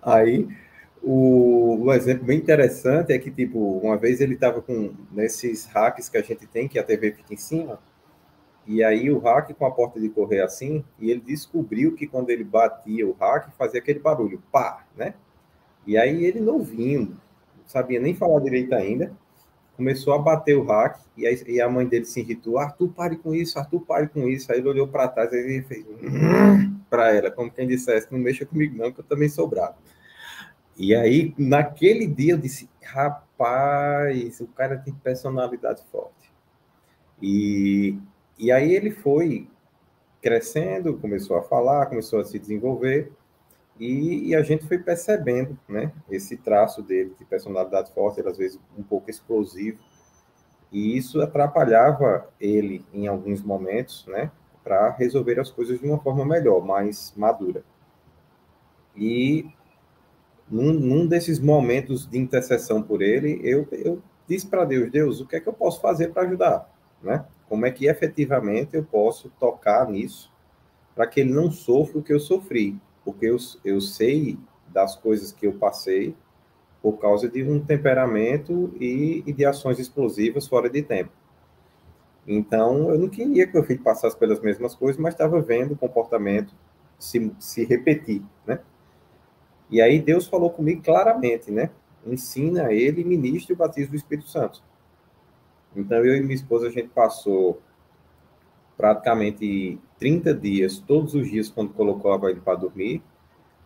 Aí, o, o, exemplo bem interessante é que, tipo, uma vez ele estava com nesses hacks que a gente tem, que a TV fica em cima, e aí o hack com a porta de correr assim, e ele descobriu que quando ele batia o hack, fazia aquele barulho, pá, né? E aí ele novinho, sabia nem falar direito ainda, começou a bater o hack e a, e a mãe dele se irritou. Arthur, pare com isso, Arthur, pare com isso. Aí ele olhou para trás e fez para ela, como quem dissesse, não mexa comigo não, que eu também sou bravo. E aí, naquele dia, eu disse, rapaz, o cara tem personalidade forte. E, e aí ele foi crescendo, começou a falar, começou a se desenvolver, e, e, a gente foi percebendo, né, esse traço dele de personalidade forte, às vezes um pouco explosivo, e isso atrapalhava ele em alguns momentos, né, para resolver as coisas de uma forma melhor, mais madura. E num, num desses momentos de intercessão por ele, eu, eu disse para Deus, Deus, o que é que eu posso fazer para ajudar, né? Como é que efetivamente eu posso tocar nisso para que ele não sofra o que eu sofri? Porque eu, eu sei das coisas que eu passei por causa de um temperamento e, e de ações explosivas fora de tempo. Então, eu não queria que o filho passasse pelas mesmas coisas, mas estava vendo o comportamento se, se repetir, né? E aí Deus falou comigo claramente, né? Ensina ele, ministre o batismo do Espírito Santo. Então, eu e minha esposa, a gente passou praticamente 30 dias, todos os dias, quando colocava ele para dormir,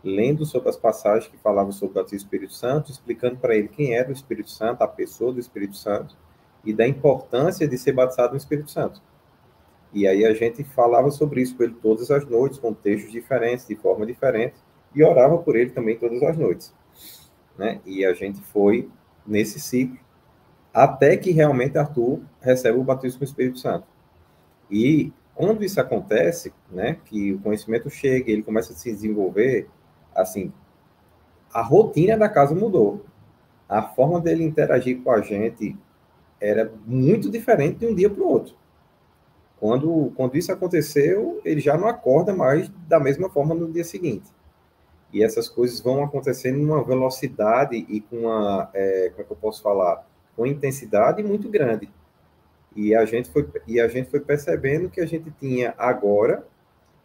lendo sobre as passagens que falavam sobre o batismo do Espírito Santo, explicando para ele quem era o Espírito Santo, a pessoa do Espírito Santo, e da importância de ser batizado no Espírito Santo. E aí a gente falava sobre isso com ele todas as noites, com textos diferentes, de forma diferente, e orava por ele também todas as noites. Né? E a gente foi nesse ciclo até que realmente Arthur recebe o batismo com o Espírito Santo. E quando isso acontece, né, que o conhecimento chega, ele começa a se desenvolver, assim, a rotina da casa mudou. A forma dele interagir com a gente era muito diferente de um dia para o outro. Quando, quando isso aconteceu, ele já não acorda mais da mesma forma no dia seguinte. E essas coisas vão acontecendo numa velocidade e com uma, é, como é que eu posso falar, com intensidade muito grande. E a gente foi e a gente foi percebendo que a gente tinha agora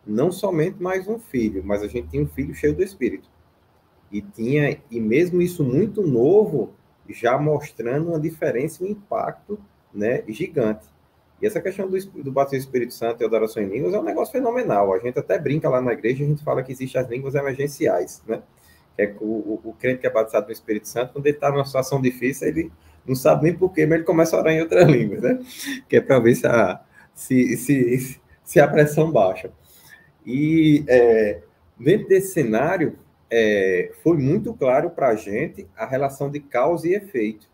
não somente mais um filho, mas a gente tinha um filho cheio do Espírito. E tinha e mesmo isso muito novo, já mostrando uma diferença, um impacto, né, gigante. E essa questão do, do batismo do Espírito Santo e adoração em línguas é um negócio fenomenal. A gente até brinca lá na igreja, a gente fala que existem as línguas emergenciais, né? É o, o, o crente que é batizado no Espírito Santo, quando ele está numa situação difícil, ele não sabe nem porquê, mas ele começa a orar em outra língua, né? Que é para ver se a, se, se, se a pressão baixa. E é, dentro desse cenário, é, foi muito claro para a gente a relação de causa e efeito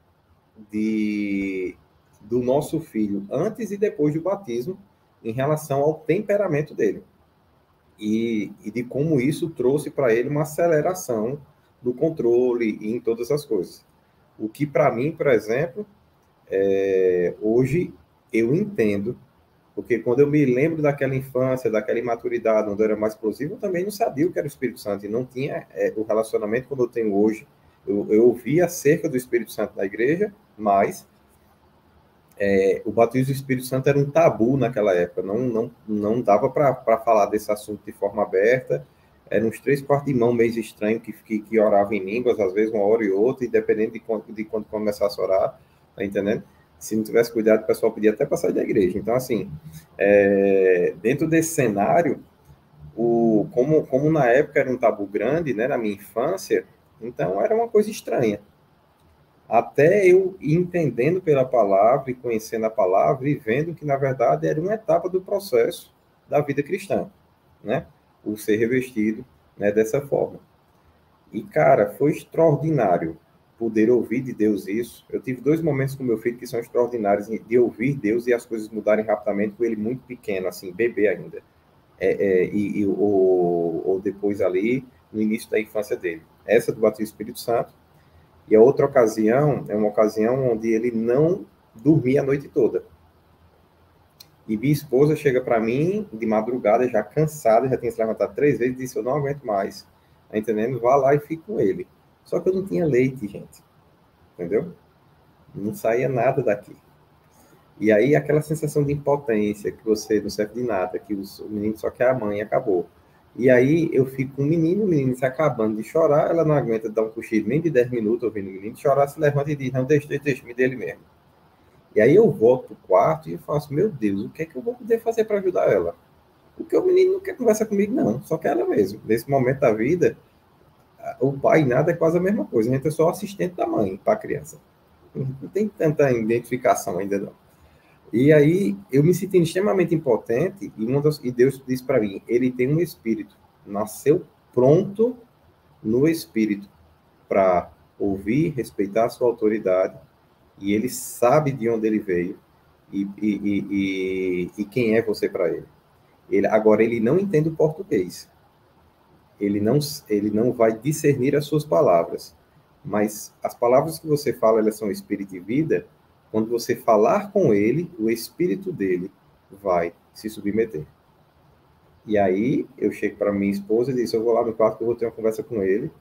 de, do nosso filho antes e depois do batismo em relação ao temperamento dele. E, e de como isso trouxe para ele uma aceleração do controle em todas as coisas. O que para mim, por exemplo, é, hoje eu entendo, porque quando eu me lembro daquela infância, daquela imaturidade, onde eu era mais explosivo, eu também não sabia o que era o Espírito Santo e não tinha é, o relacionamento como eu tenho hoje. Eu, eu ouvia acerca do Espírito Santo na igreja, mas é, o batismo do Espírito Santo era um tabu naquela época, não, não, não dava para falar desse assunto de forma aberta. Eram uns três quartos de mão meio estranho que, que, que orava em línguas, às vezes uma hora e outra, e dependendo de quando, de quando começasse a orar, tá entendendo? Se não tivesse cuidado, o pessoal podia até passar da igreja. Então, assim, é, dentro desse cenário, o, como, como na época era um tabu grande, né, na minha infância, então era uma coisa estranha até eu entendendo pela palavra e conhecendo a palavra e vendo que, na verdade, era uma etapa do processo da vida cristã, né? O ser revestido né, dessa forma. E, cara, foi extraordinário poder ouvir de Deus isso. Eu tive dois momentos com meu filho que são extraordinários de ouvir Deus e as coisas mudarem rapidamente com ele muito pequeno, assim, bebê ainda. É, é, e, e ou, ou depois ali, no início da infância dele. Essa do batismo do Espírito Santo e a outra ocasião é uma ocasião onde ele não dormia a noite toda. E minha esposa chega para mim de madrugada, já cansada, já tinha se levantado três vezes, e disse: Eu não aguento mais. Tá entendendo? Vá lá e fique com ele. Só que eu não tinha leite, gente. Entendeu? Não saía nada daqui. E aí, aquela sensação de impotência, que você não serve de nada, que o menino só quer a mãe, acabou. E aí eu fico com o menino, o menino se acabando de chorar, ela não aguenta dar um cochilo nem de 10 minutos ouvindo o menino chorar, se levanta e diz, não, deixa, deixa, deixa, me dele mesmo. E aí eu volto para o quarto e faço, meu Deus, o que é que eu vou poder fazer para ajudar ela? Porque o menino não quer conversar comigo, não, só quer ela mesmo. Nesse momento da vida, o pai nada é quase a mesma coisa. A gente é só assistente da mãe para a criança. Não tem tanta identificação ainda, não. E aí eu me senti extremamente impotente e, das, e Deus disse para mim: ele tem um espírito, nasceu pronto no espírito para ouvir, respeitar a sua autoridade e ele sabe de onde ele veio e, e, e, e quem é você para ele. ele. Agora, ele não entende o português. Ele não, ele não vai discernir as suas palavras. Mas as palavras que você fala, elas são espírito e vida. Quando você falar com ele, o espírito dele vai se submeter. E aí eu chego para minha esposa e disse: Eu vou lá no quarto que eu vou ter uma conversa com ele.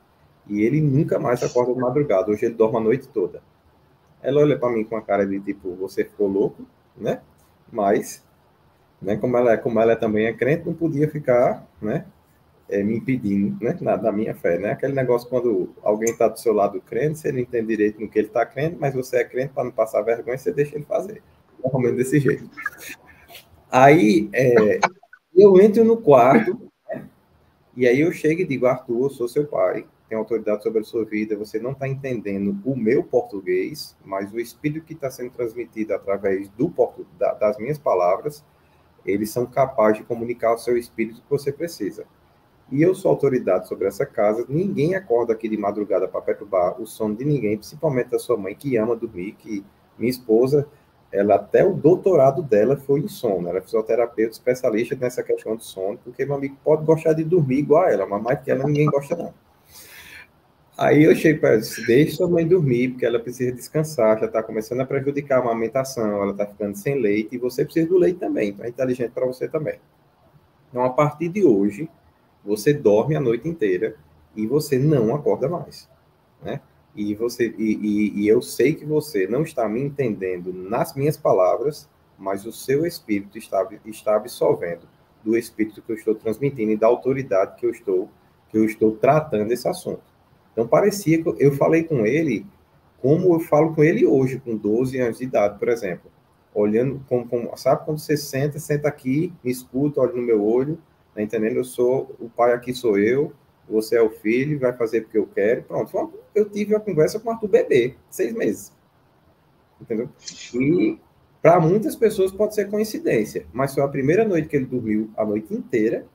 E ele nunca mais acorda de madrugada. Hoje ele dorme a noite toda. Ela olha para mim com a cara de tipo, você ficou louco, né? Mas, né, como ela, é, como ela também é crente, não podia ficar, né, é, me impedindo, né, na, na, minha fé, né? Aquele negócio quando alguém está do seu lado crente, você não entende direito no que ele está crendo, mas você é crente para não passar vergonha, você deixa ele fazer. Normalmente desse jeito. Aí, é, eu entro no quarto, né, e aí eu chego e digo, Arthur, eu sou seu pai, tem autoridade sobre a sua vida, você não está entendendo o meu português, mas o espírito que está sendo transmitido através do da, das minhas palavras, eles são capazes de comunicar o seu espírito que você precisa. E eu sou autoridade sobre essa casa, ninguém acorda aqui de madrugada para perturbar o sono de ninguém, principalmente da sua mãe, que ama dormir, que minha esposa, ela até o doutorado dela foi em sono, ela é fisioterapeuta especialista nessa questão do sono, porque meu amigo pode gostar de dormir igual a ela, mas mais que ela ninguém gosta não. Aí eu cheguei para deixe sua mãe dormir, porque ela precisa descansar, já está começando a prejudicar a amamentação, ela está ficando sem leite, e você precisa do leite também, então é inteligente para você também. Então, a partir de hoje, você dorme a noite inteira e você não acorda mais, né? E, você, e, e, e eu sei que você não está me entendendo nas minhas palavras, mas o seu espírito está, está absolvendo do espírito que eu estou transmitindo e da autoridade que eu estou, que eu estou tratando esse assunto. Então parecia que eu falei com ele como eu falo com ele hoje, com 12 anos de idade, por exemplo. Olhando, como, como, sabe quando você senta, senta aqui, me escuta, olha no meu olho, tá entendendo? Eu sou, o pai aqui sou eu, você é o filho, vai fazer porque eu quero, pronto. Eu tive uma conversa com o Arthur Bebê, seis meses. Entendeu? E para muitas pessoas pode ser coincidência, mas foi a primeira noite que ele dormiu a noite inteira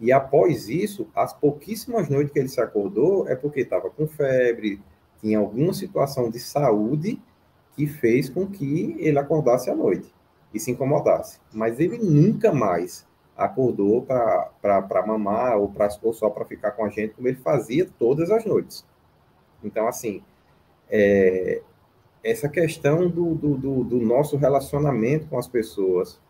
e após isso, as pouquíssimas noites que ele se acordou é porque estava com febre, tinha alguma situação de saúde que fez com que ele acordasse à noite e se incomodasse. Mas ele nunca mais acordou para mamar ou, pra, ou só para ficar com a gente, como ele fazia todas as noites. Então, assim, é, essa questão do, do, do, do nosso relacionamento com as pessoas,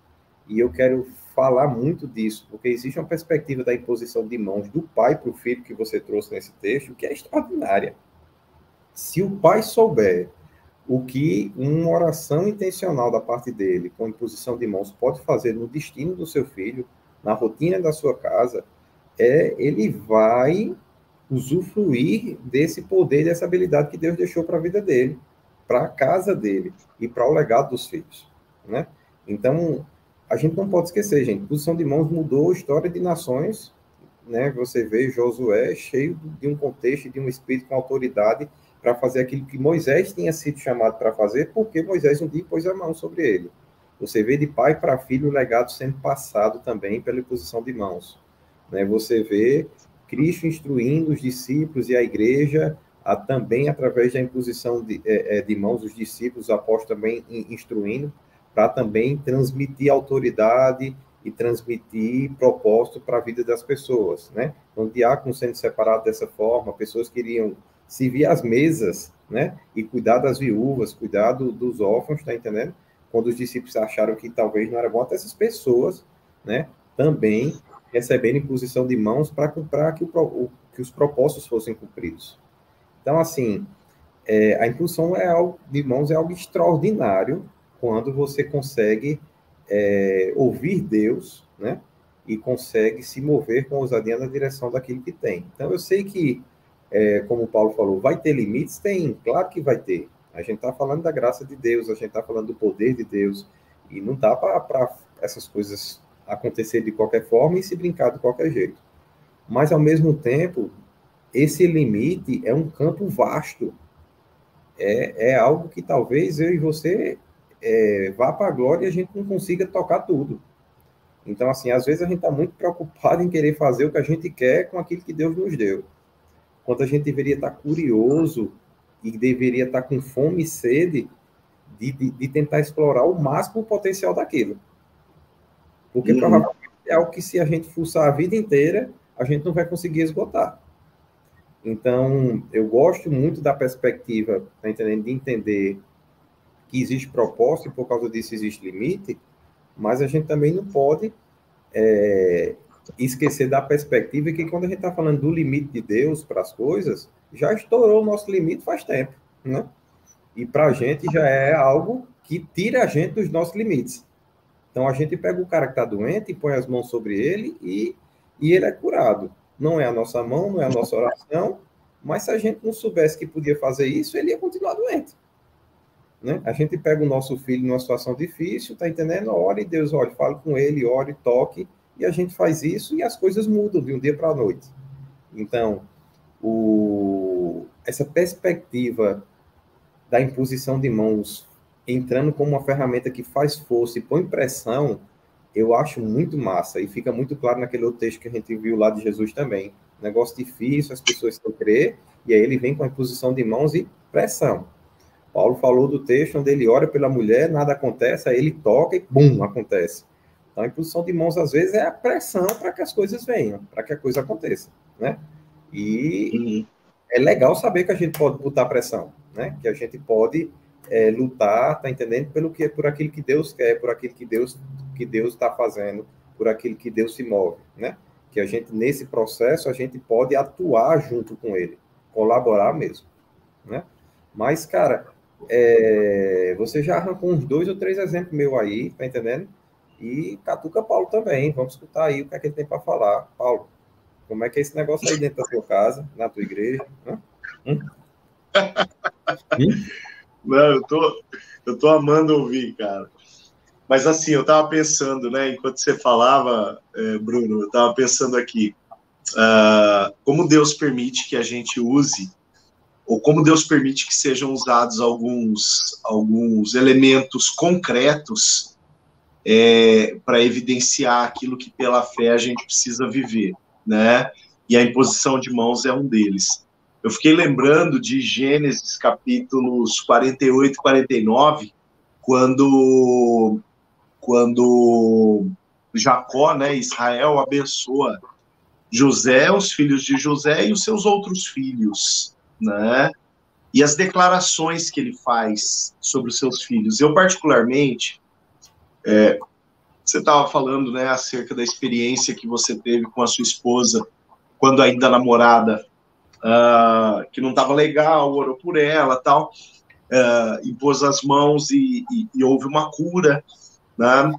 e eu quero falar muito disso, porque existe uma perspectiva da imposição de mãos do pai para o filho que você trouxe nesse texto, que é extraordinária. Se o pai souber o que uma oração intencional da parte dele, com imposição de mãos, pode fazer no destino do seu filho, na rotina da sua casa, é ele vai usufruir desse poder, dessa habilidade que Deus deixou para a vida dele, para a casa dele e para o legado dos filhos, né? Então, a gente não pode esquecer, gente, posição de mãos mudou a história de nações, né? Você vê Josué cheio de um contexto, de um espírito com autoridade para fazer aquilo que Moisés tinha sido chamado para fazer, porque Moisés um dia pôs a mão sobre ele. Você vê de pai para filho o legado sendo passado também pela imposição de mãos. Né? Você vê Cristo instruindo os discípulos e a igreja a, também através da imposição de, é, é de mãos, os discípulos, os apóstolos também instruindo para também transmitir autoridade e transmitir propósito para a vida das pessoas, né? Então, diácono sendo separado dessa forma, pessoas queriam servir as mesas, né? E cuidar das viúvas, cuidar do, dos órfãos, tá entendendo? Quando os discípulos acharam que talvez não era bom, até essas pessoas, né? Também receberem posição de mãos para que, o, que os propósitos fossem cumpridos. Então, assim, é, a inclusão é de mãos é algo extraordinário quando você consegue é, ouvir Deus, né? E consegue se mover com ousadia na direção daquilo que tem. Então, eu sei que, é, como o Paulo falou, vai ter limites? Tem, claro que vai ter. A gente está falando da graça de Deus, a gente está falando do poder de Deus, e não dá para essas coisas acontecer de qualquer forma e se brincar de qualquer jeito. Mas, ao mesmo tempo, esse limite é um campo vasto. É, é algo que talvez eu e você é, vá para a glória e a gente não consiga tocar tudo. Então, assim, às vezes a gente está muito preocupado em querer fazer o que a gente quer com aquilo que Deus nos deu. Quando a gente deveria estar curioso e deveria estar com fome e sede de, de, de tentar explorar o máximo o potencial daquilo. Porque uhum. provavelmente é algo que se a gente fuçar a vida inteira, a gente não vai conseguir esgotar. Então, eu gosto muito da perspectiva, tá entendendo? De entender que existe propósito e por causa disso existe limite, mas a gente também não pode é, esquecer da perspectiva que quando a gente está falando do limite de Deus para as coisas, já estourou o nosso limite faz tempo, né? E para a gente já é algo que tira a gente dos nossos limites. Então a gente pega o cara que está doente põe as mãos sobre ele e, e ele é curado. Não é a nossa mão, não é a nossa oração, mas se a gente não soubesse que podia fazer isso, ele ia continuar doente. Né? A gente pega o nosso filho numa situação difícil, tá entendendo? Ore Deus, olhe, fale com ele, ore, toque, e a gente faz isso e as coisas mudam de um dia para a noite. Então, o, essa perspectiva da imposição de mãos entrando como uma ferramenta que faz força e põe pressão, eu acho muito massa. E fica muito claro naquele outro texto que a gente viu lá de Jesus também. Negócio difícil, as pessoas que crer, e aí ele vem com a imposição de mãos e pressão. Paulo falou do texto onde ele ora pela mulher, nada acontece, aí ele toca e bum, acontece. Então, a imposição de mãos, às vezes, é a pressão para que as coisas venham, para que a coisa aconteça, né? E uhum. é legal saber que a gente pode botar pressão né? Que a gente pode é, lutar, tá entendendo? Pelo que, por aquilo que Deus quer, por aquilo que Deus que Deus está fazendo, por aquilo que Deus se move, né? Que a gente nesse processo a gente pode atuar junto com Ele, colaborar mesmo, né? Mas cara, é, você já arrancou uns dois ou três exemplos meu aí, tá entendendo? E catuca Paulo também. Vamos escutar aí o que é que ele tem para falar. Paulo, como é que é esse negócio aí dentro da sua casa, na tua igreja? Hum? Não, eu tô, eu tô amando ouvir, cara. Mas assim, eu tava pensando, né, enquanto você falava, é, Bruno, eu tava pensando aqui, uh, como Deus permite que a gente use, ou como Deus permite que sejam usados alguns, alguns elementos concretos é, para evidenciar aquilo que pela fé a gente precisa viver, né? E a imposição de mãos é um deles. Eu fiquei lembrando de Gênesis capítulos 48 e 49, quando, quando Jacó, né, Israel, abençoa José, os filhos de José e os seus outros filhos, né? E as declarações que ele faz sobre os seus filhos. Eu, particularmente, é, você estava falando né, acerca da experiência que você teve com a sua esposa quando ainda namorada uh, que não estava legal, orou por ela, tal, uh, impôs as mãos e, e, e houve uma cura, né?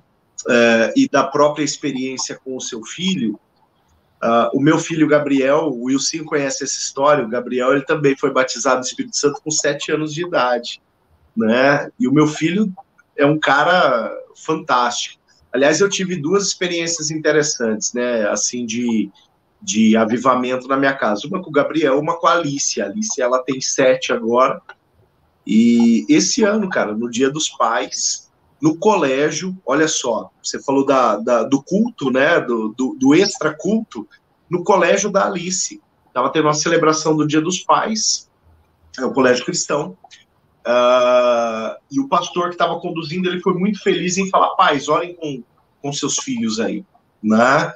Uh, e da própria experiência com o seu filho, o meu filho Gabriel, o Wilson conhece essa história, o Gabriel ele também foi batizado no Espírito Santo com sete anos de idade, né? E o meu filho é um cara fantástico. Aliás, eu tive duas experiências interessantes, né? Assim, de, de avivamento na minha casa. Uma com o Gabriel, uma com a Alice. A Alice, ela tem sete agora. E esse ano, cara, no Dia dos Pais, no colégio, olha só, você falou da, da do culto, né, do, do, do extra-culto, no colégio da Alice. Estava tendo uma celebração do Dia dos Pais, é o colégio cristão, uh, e o pastor que estava conduzindo, ele foi muito feliz em falar, pais, olhem com, com seus filhos aí, né?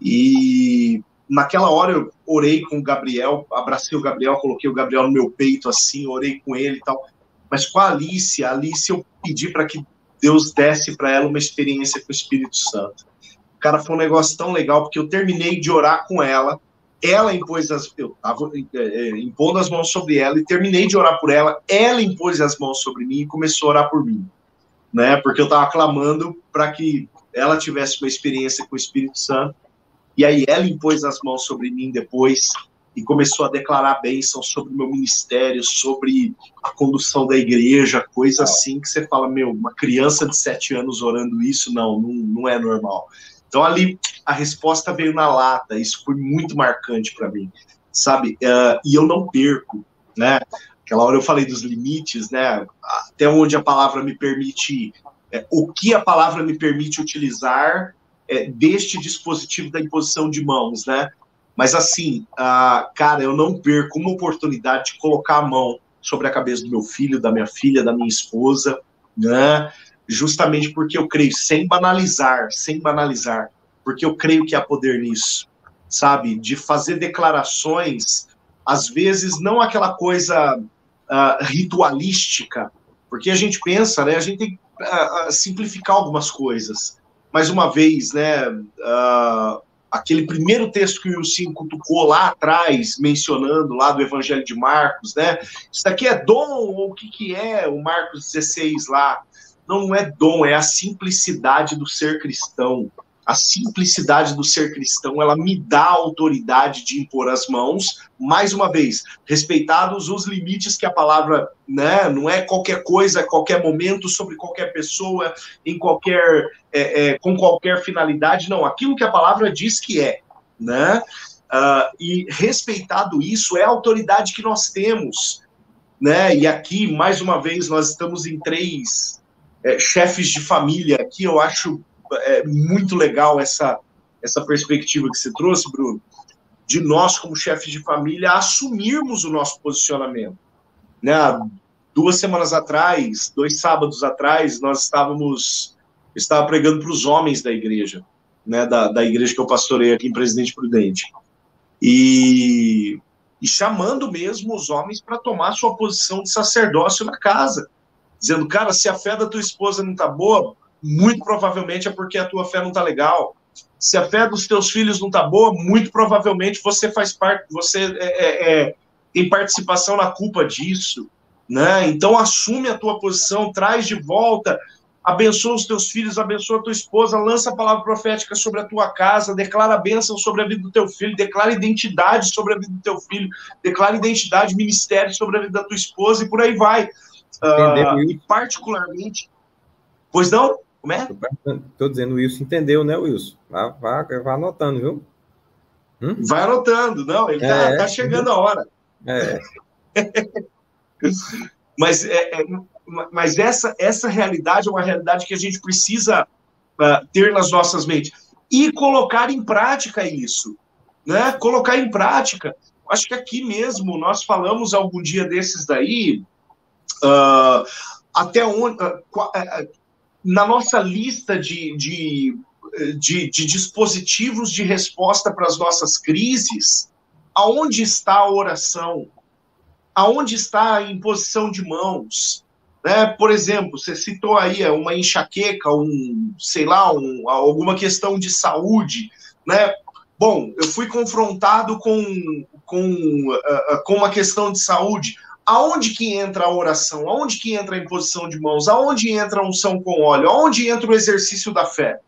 E naquela hora eu orei com o Gabriel, abracei o Gabriel, coloquei o Gabriel no meu peito assim, orei com ele e tal. Mas com a Alice, a Alice eu pedi para que Deus desse para ela uma experiência com o Espírito Santo. Cara, foi um negócio tão legal, porque eu terminei de orar com ela, ela impôs as. Eu é, é, impondo as mãos sobre ela e terminei de orar por ela, ela impôs as mãos sobre mim e começou a orar por mim. Né? Porque eu estava clamando para que ela tivesse uma experiência com o Espírito Santo e aí ela impôs as mãos sobre mim depois, e começou a declarar bênçãos sobre o meu ministério, sobre a condução da igreja, coisa assim que você fala, meu, uma criança de sete anos orando isso, não, não, não é normal. Então ali a resposta veio na lata, isso foi muito marcante para mim, sabe? Uh, e eu não perco, né? Aquela hora eu falei dos limites, né? Até onde a palavra me permite, é, o que a palavra me permite utilizar é, deste dispositivo da imposição de mãos, né? Mas assim, uh, cara, eu não perco uma oportunidade de colocar a mão sobre a cabeça do meu filho, da minha filha, da minha esposa, né? Justamente porque eu creio, sem banalizar, sem banalizar, porque eu creio que há poder nisso, sabe? De fazer declarações, às vezes não aquela coisa uh, ritualística, porque a gente pensa, né? A gente tem que uh, simplificar algumas coisas. Mais uma vez, né? Uh, aquele primeiro texto que o Wilson cutucou lá atrás, mencionando lá do Evangelho de Marcos, né? Isso daqui é dom ou o que, que é o Marcos 16 lá? Não, é dom, é a simplicidade do ser cristão. A simplicidade do ser cristão, ela me dá a autoridade de impor as mãos, mais uma vez, respeitados os limites que a palavra, né, não é qualquer coisa, qualquer momento, sobre qualquer pessoa, em qualquer, é, é, com qualquer finalidade, não, aquilo que a palavra diz que é, né, uh, e respeitado isso é a autoridade que nós temos, né, e aqui, mais uma vez, nós estamos em três é, chefes de família, aqui eu acho é muito legal essa, essa perspectiva que você trouxe, Bruno, de nós, como chefes de família, assumirmos o nosso posicionamento. Né? Duas semanas atrás, dois sábados atrás, nós estávamos estava pregando para os homens da igreja, né, da, da igreja que eu pastorei aqui em Presidente Prudente. E, e chamando mesmo os homens para tomar sua posição de sacerdócio na casa. Dizendo, cara, se a fé da tua esposa não está boa, muito provavelmente é porque a tua fé não está legal. Se a fé dos teus filhos não está boa, muito provavelmente você faz parte, você é, é, é, tem participação na culpa disso, né? Então assume a tua posição, traz de volta, abençoa os teus filhos, abençoa a tua esposa, lança a palavra profética sobre a tua casa, declara a bênção sobre a vida do teu filho, declara identidade sobre a vida do teu filho, declara identidade, ministério sobre a vida da tua esposa e por aí vai. Uh, e particularmente, pois não? Como é? Estou dizendo, o Wilson entendeu, né, Wilson? Vá, vá, vá anotando, viu? Hum? Vai anotando, não, ele está é, tá chegando a hora. É. mas é, é, mas essa, essa realidade é uma realidade que a gente precisa uh, ter nas nossas mentes e colocar em prática isso, né? Colocar em prática. Acho que aqui mesmo nós falamos algum dia desses daí, uh, até onde, uh, na nossa lista de, de, de, de dispositivos de resposta para as nossas crises, aonde está a oração? Aonde está a imposição de mãos? Né? Por exemplo, você citou aí uma enxaqueca, um, sei lá, um, alguma questão de saúde, né? Bom, eu fui confrontado com, com, uh, com uma questão de saúde aonde que entra a oração? Aonde que entra a imposição de mãos? Aonde entra a unção com óleo? Aonde entra o exercício da fé?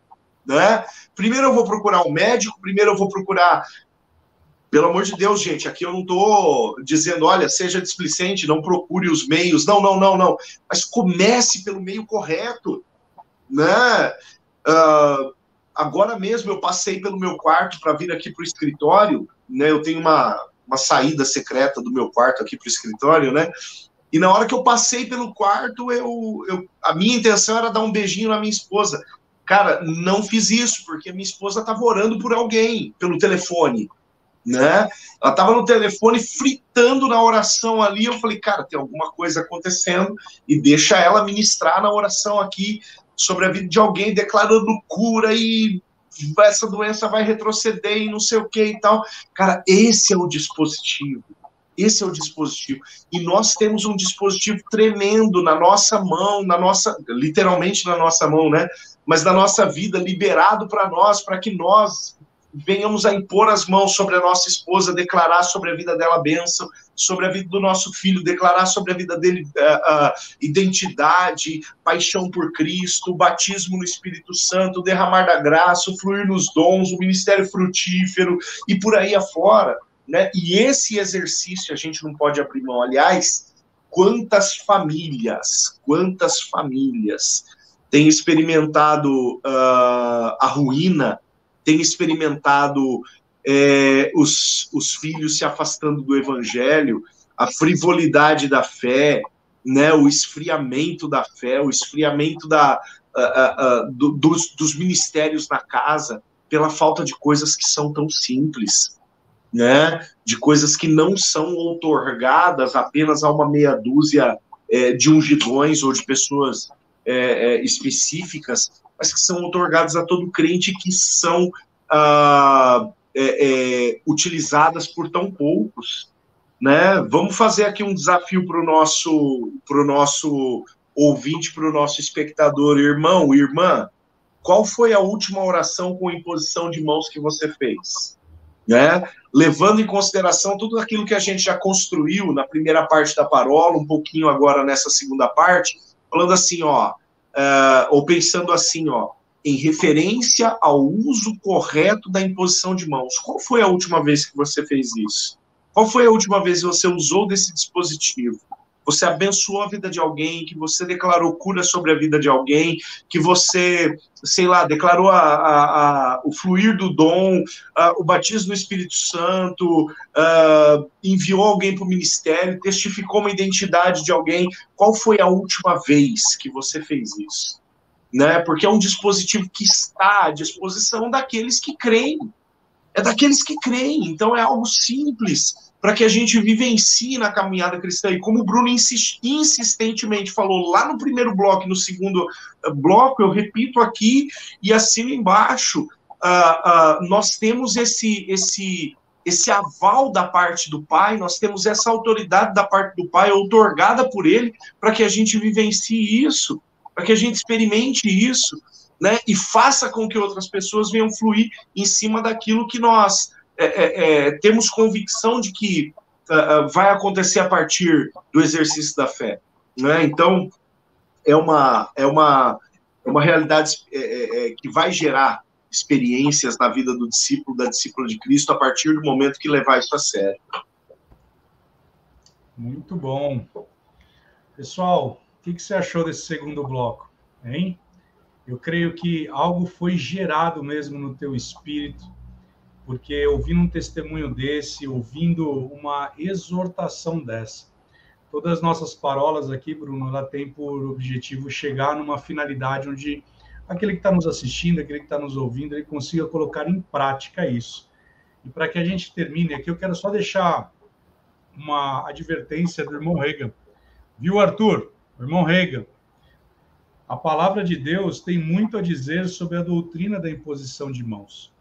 Né? Primeiro eu vou procurar um médico, primeiro eu vou procurar. Pelo amor de Deus, gente, aqui eu não estou dizendo, olha, seja displicente, não procure os meios. Não, não, não, não. Mas comece pelo meio correto. Né? Uh, agora mesmo eu passei pelo meu quarto para vir aqui para o escritório. Né? Eu tenho uma, uma saída secreta do meu quarto aqui para o escritório, né? E na hora que eu passei pelo quarto, eu, eu, a minha intenção era dar um beijinho na minha esposa. Cara, não fiz isso, porque a minha esposa estava orando por alguém pelo telefone, né? Ela estava no telefone fritando na oração ali. Eu falei, cara, tem alguma coisa acontecendo e deixa ela ministrar na oração aqui sobre a vida de alguém, declarando cura e essa doença vai retroceder e não sei o que e tal. Cara, esse é o dispositivo. Esse é o dispositivo. E nós temos um dispositivo tremendo na nossa mão, na nossa, literalmente na nossa mão, né? Mas na nossa vida, liberado para nós, para que nós venhamos a impor as mãos sobre a nossa esposa, declarar sobre a vida dela bênção, sobre a vida do nosso filho, declarar sobre a vida dele uh, uh, identidade, paixão por Cristo, batismo no Espírito Santo, derramar da graça, fluir nos dons, o ministério frutífero e por aí afora. né? E esse exercício a gente não pode abrir mão. Aliás, quantas famílias, quantas famílias têm experimentado uh, a ruína, têm experimentado é, os, os filhos se afastando do evangelho, a frivolidade da fé, né, o esfriamento da fé, o esfriamento da, do, dos, dos ministérios na casa, pela falta de coisas que são tão simples, né, de coisas que não são outorgadas apenas a uma meia dúzia é, de ungidões ou de pessoas é, é, específicas, mas que são otorgadas a todo crente que são ah, é, é, utilizadas por tão poucos. Né? Vamos fazer aqui um desafio para o nosso, pro nosso ouvinte, para o nosso espectador, irmão, irmã. Qual foi a última oração com imposição de mãos que você fez? Né? Levando em consideração tudo aquilo que a gente já construiu na primeira parte da parola, um pouquinho agora nessa segunda parte, falando assim, ó, uh, ou pensando assim, ó, em referência ao uso correto da imposição de mãos. Qual foi a última vez que você fez isso? Qual foi a última vez que você usou desse dispositivo? Você abençoou a vida de alguém, que você declarou cura sobre a vida de alguém, que você, sei lá, declarou a, a, a, o fluir do dom, o batismo do Espírito Santo, enviou alguém para o ministério, testificou uma identidade de alguém. Qual foi a última vez que você fez isso? né? Porque é um dispositivo que está à disposição daqueles que creem. É daqueles que creem. Então é algo simples para que a gente vivencie na caminhada cristã. E como o Bruno insistentemente falou lá no primeiro bloco no segundo eh, bloco, eu repito aqui e assino embaixo, uh, uh, nós temos esse, esse, esse aval da parte do Pai, nós temos essa autoridade da parte do Pai, otorgada por Ele, para que a gente vivencie isso para que a gente experimente isso, né, e faça com que outras pessoas venham fluir em cima daquilo que nós é, é, é temos convicção de que uh, vai acontecer a partir do exercício da fé, né? Então é uma é uma é uma realidade é, é, que vai gerar experiências na vida do discípulo, da discípula de Cristo, a partir do momento que levar isso a sério. Muito bom. Pessoal, o que, que você achou desse segundo bloco, hein? Eu creio que algo foi gerado mesmo no teu espírito, porque ouvindo um testemunho desse, ouvindo uma exortação dessa, todas as nossas parolas aqui, Bruno, ela tem por objetivo chegar numa finalidade onde aquele que está nos assistindo, aquele que está nos ouvindo, ele consiga colocar em prática isso. E para que a gente termine aqui, eu quero só deixar uma advertência do irmão Reagan. Viu, Arthur? Irmão Reagan, a palavra de Deus tem muito a dizer sobre a doutrina da imposição de mãos.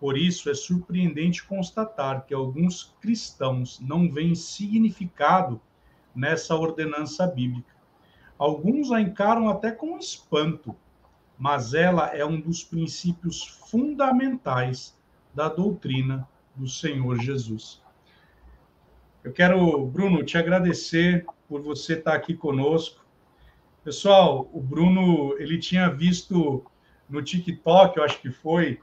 Por isso, é surpreendente constatar que alguns cristãos não veem significado nessa ordenança bíblica. Alguns a encaram até com espanto, mas ela é um dos princípios fundamentais da doutrina do Senhor Jesus. Eu quero, Bruno, te agradecer por você estar aqui conosco. Pessoal, o Bruno, ele tinha visto no TikTok, eu acho que foi,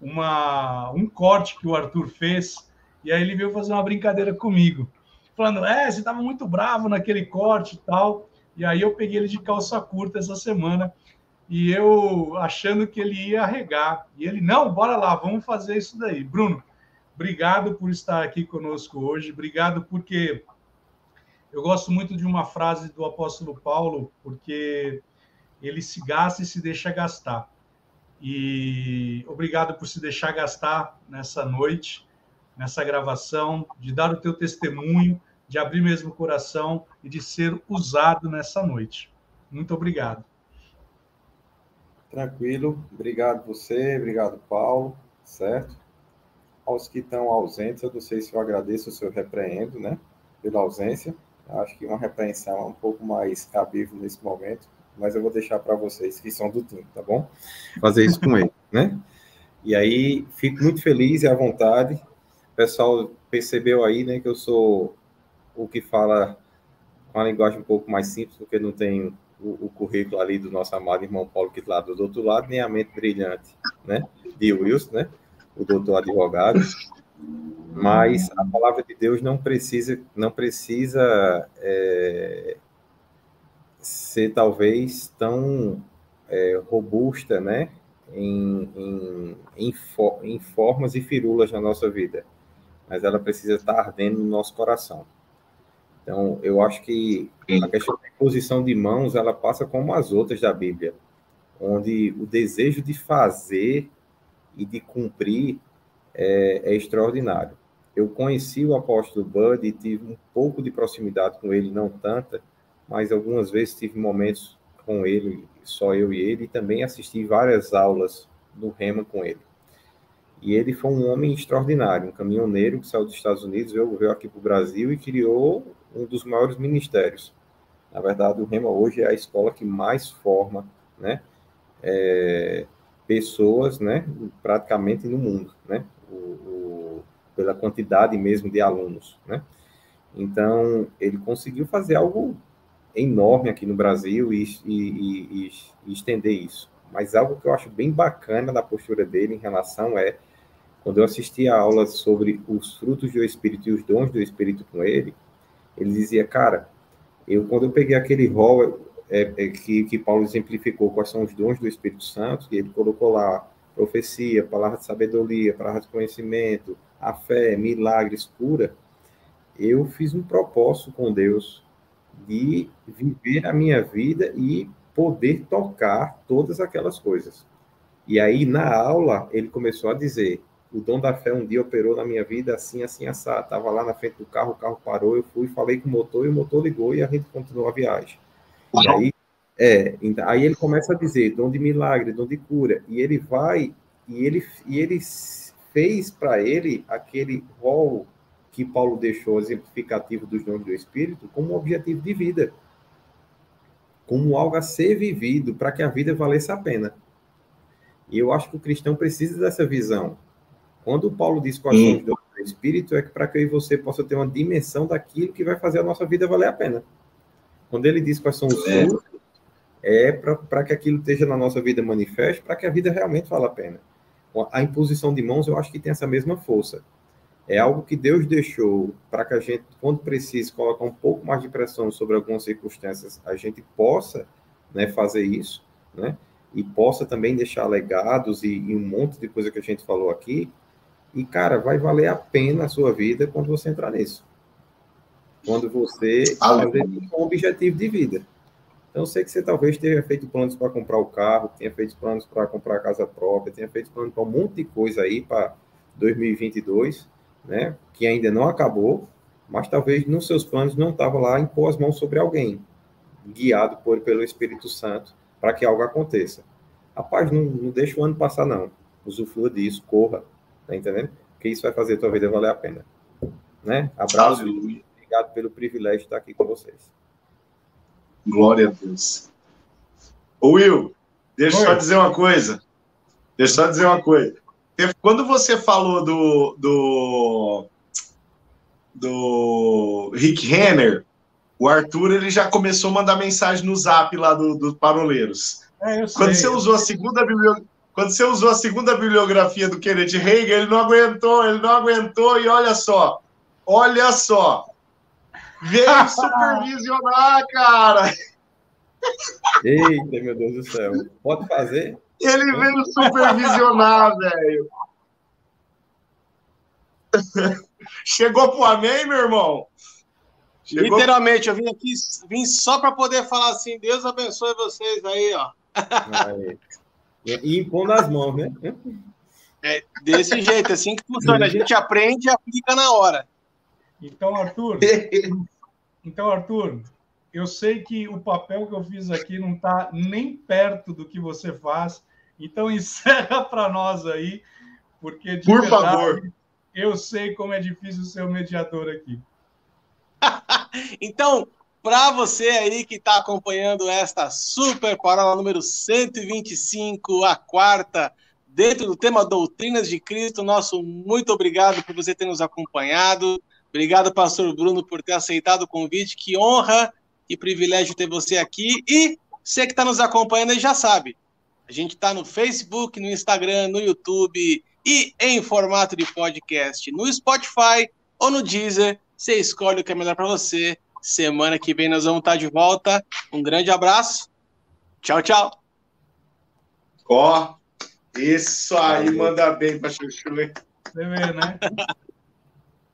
uma, um corte que o Arthur fez, e aí ele veio fazer uma brincadeira comigo, falando, é, você estava muito bravo naquele corte e tal, e aí eu peguei ele de calça curta essa semana, e eu achando que ele ia arregar, e ele, não, bora lá, vamos fazer isso daí. Bruno, obrigado por estar aqui conosco hoje, obrigado porque eu gosto muito de uma frase do apóstolo Paulo, porque ele se gasta e se deixa gastar. E obrigado por se deixar gastar nessa noite, nessa gravação, de dar o teu testemunho, de abrir mesmo o coração e de ser usado nessa noite. Muito obrigado. Tranquilo. Obrigado você, obrigado Paulo, certo? Aos que estão ausentes, eu não sei se eu agradeço ou se eu repreendo, né, pela ausência. Acho que uma repreensão é um pouco mais cabível nesse momento, mas eu vou deixar para vocês que são do time, tá bom? Fazer isso com ele, né? E aí, fico muito feliz e à vontade. O pessoal percebeu aí, né, que eu sou o que fala com a linguagem um pouco mais simples, porque não tem o, o currículo ali do nosso amado irmão Paulo, que está do outro lado, nem a mente brilhante, né, de Wilson, né, o doutor advogado. Mas a palavra de Deus não precisa, não precisa é, ser talvez tão é, robusta, né? Em, em, em, for, em formas e firulas na nossa vida, mas ela precisa estar ardendo no nosso coração. Então, eu acho que a questão da posição de mãos, ela passa como as outras da Bíblia, onde o desejo de fazer e de cumprir é, é extraordinário. Eu conheci o apóstolo Bud e tive um pouco de proximidade com ele, não tanta, mas algumas vezes tive momentos com ele, só eu e ele, e também assisti várias aulas do Rema com ele. E ele foi um homem extraordinário, um caminhoneiro que saiu dos Estados Unidos, veio, veio aqui para o Brasil e criou um dos maiores ministérios. Na verdade, o Rema hoje é a escola que mais forma, né, é, pessoas, né, praticamente no mundo, né, o, o, pela quantidade mesmo de alunos, né. Então, ele conseguiu fazer algo enorme aqui no Brasil e, e, e, e estender isso. Mas algo que eu acho bem bacana da postura dele em relação é quando eu assisti a aula sobre os frutos do Espírito e os dons do Espírito com ele, ele dizia, cara, eu quando eu peguei aquele rol é, é, que, que Paulo exemplificou quais são os dons do Espírito Santo, e ele colocou lá profecia, palavra de sabedoria, palavra de conhecimento, a fé, milagres, cura, eu fiz um propósito com Deus de viver a minha vida e poder tocar todas aquelas coisas. E aí, na aula, ele começou a dizer: o dom da fé um dia operou na minha vida assim, assim, assado. Estava lá na frente do carro, o carro parou, eu fui, falei com o motor e o motor ligou e a gente continuou a viagem. E aí, é, então, aí ele começa a dizer dom de milagre, dom de cura, e ele vai e ele e ele fez para ele aquele rol que Paulo deixou exemplificativo dos dons do Espírito como um objetivo de vida, como algo a ser vivido para que a vida valesse a pena. E eu acho que o cristão precisa dessa visão quando Paulo diz quais são os dons do Espírito, é para que eu e você possa ter uma dimensão daquilo que vai fazer a nossa vida valer a pena. Quando ele diz quais são os é. frutos, é para que aquilo esteja na nossa vida manifeste, para que a vida realmente vale a pena. A imposição de mãos, eu acho que tem essa mesma força. É algo que Deus deixou para que a gente, quando precise, colocar um pouco mais de pressão sobre algumas circunstâncias, a gente possa né, fazer isso, né? E possa também deixar legados e, e um monte de coisa que a gente falou aqui, e, cara, vai valer a pena a sua vida quando você entrar nisso. Quando você fazer um objetivo de vida. Então, sei que você talvez tenha feito planos para comprar o carro, tenha feito planos para comprar a casa própria, tenha feito planos para um monte de coisa aí para 2022, né? Que ainda não acabou, mas talvez nos seus planos não estava lá impor as mãos sobre alguém, guiado por, pelo Espírito Santo, para que algo aconteça. Rapaz, não, não deixa o ano passar, não. Usufrua disso, corra, Tá entendendo? Porque isso vai fazer a tua vida valer a pena. Né? Abraço. Aleluia. Obrigado pelo privilégio de estar aqui com vocês. Glória a Deus. Ô Will, deixa eu só dizer uma coisa. Deixa eu só dizer uma coisa. Quando você falou do, do, do Rick Renner, o Arthur ele já começou a mandar mensagem no zap lá do, do Paroleiros. É, Quando você usou a segunda bibliografia quando você usou a segunda bibliografia do Kenneth Reagan, ele não aguentou, ele não aguentou, e olha só, olha só, veio supervisionar, cara. Eita, meu Deus do céu. Pode fazer? Ele veio supervisionar, velho. Chegou pro amém, meu irmão? Chegou... Literalmente, eu vim aqui, vim só para poder falar assim, Deus abençoe vocês aí, ó. Aí. E impondo as mãos, né? É desse jeito, assim que funciona. A gente aprende e aplica na hora. Então, Arthur, então, Arthur, eu sei que o papel que eu fiz aqui não está nem perto do que você faz. Então, encerra para nós aí, porque de Por verdade, favor. eu sei como é difícil ser o mediador aqui. então, para você aí que está acompanhando esta super parola número 125, a quarta, dentro do tema Doutrinas de Cristo, nosso muito obrigado por você ter nos acompanhado. Obrigado, pastor Bruno, por ter aceitado o convite. Que honra e privilégio ter você aqui. E você que está nos acompanhando aí já sabe. A gente está no Facebook, no Instagram, no YouTube e em formato de podcast no Spotify ou no Deezer. Você escolhe o que é melhor para você. Semana que vem nós vamos estar de volta. Um grande abraço. Tchau, tchau. Ó, oh, isso aí manda bem para Chuchu, hein? Você vê, né?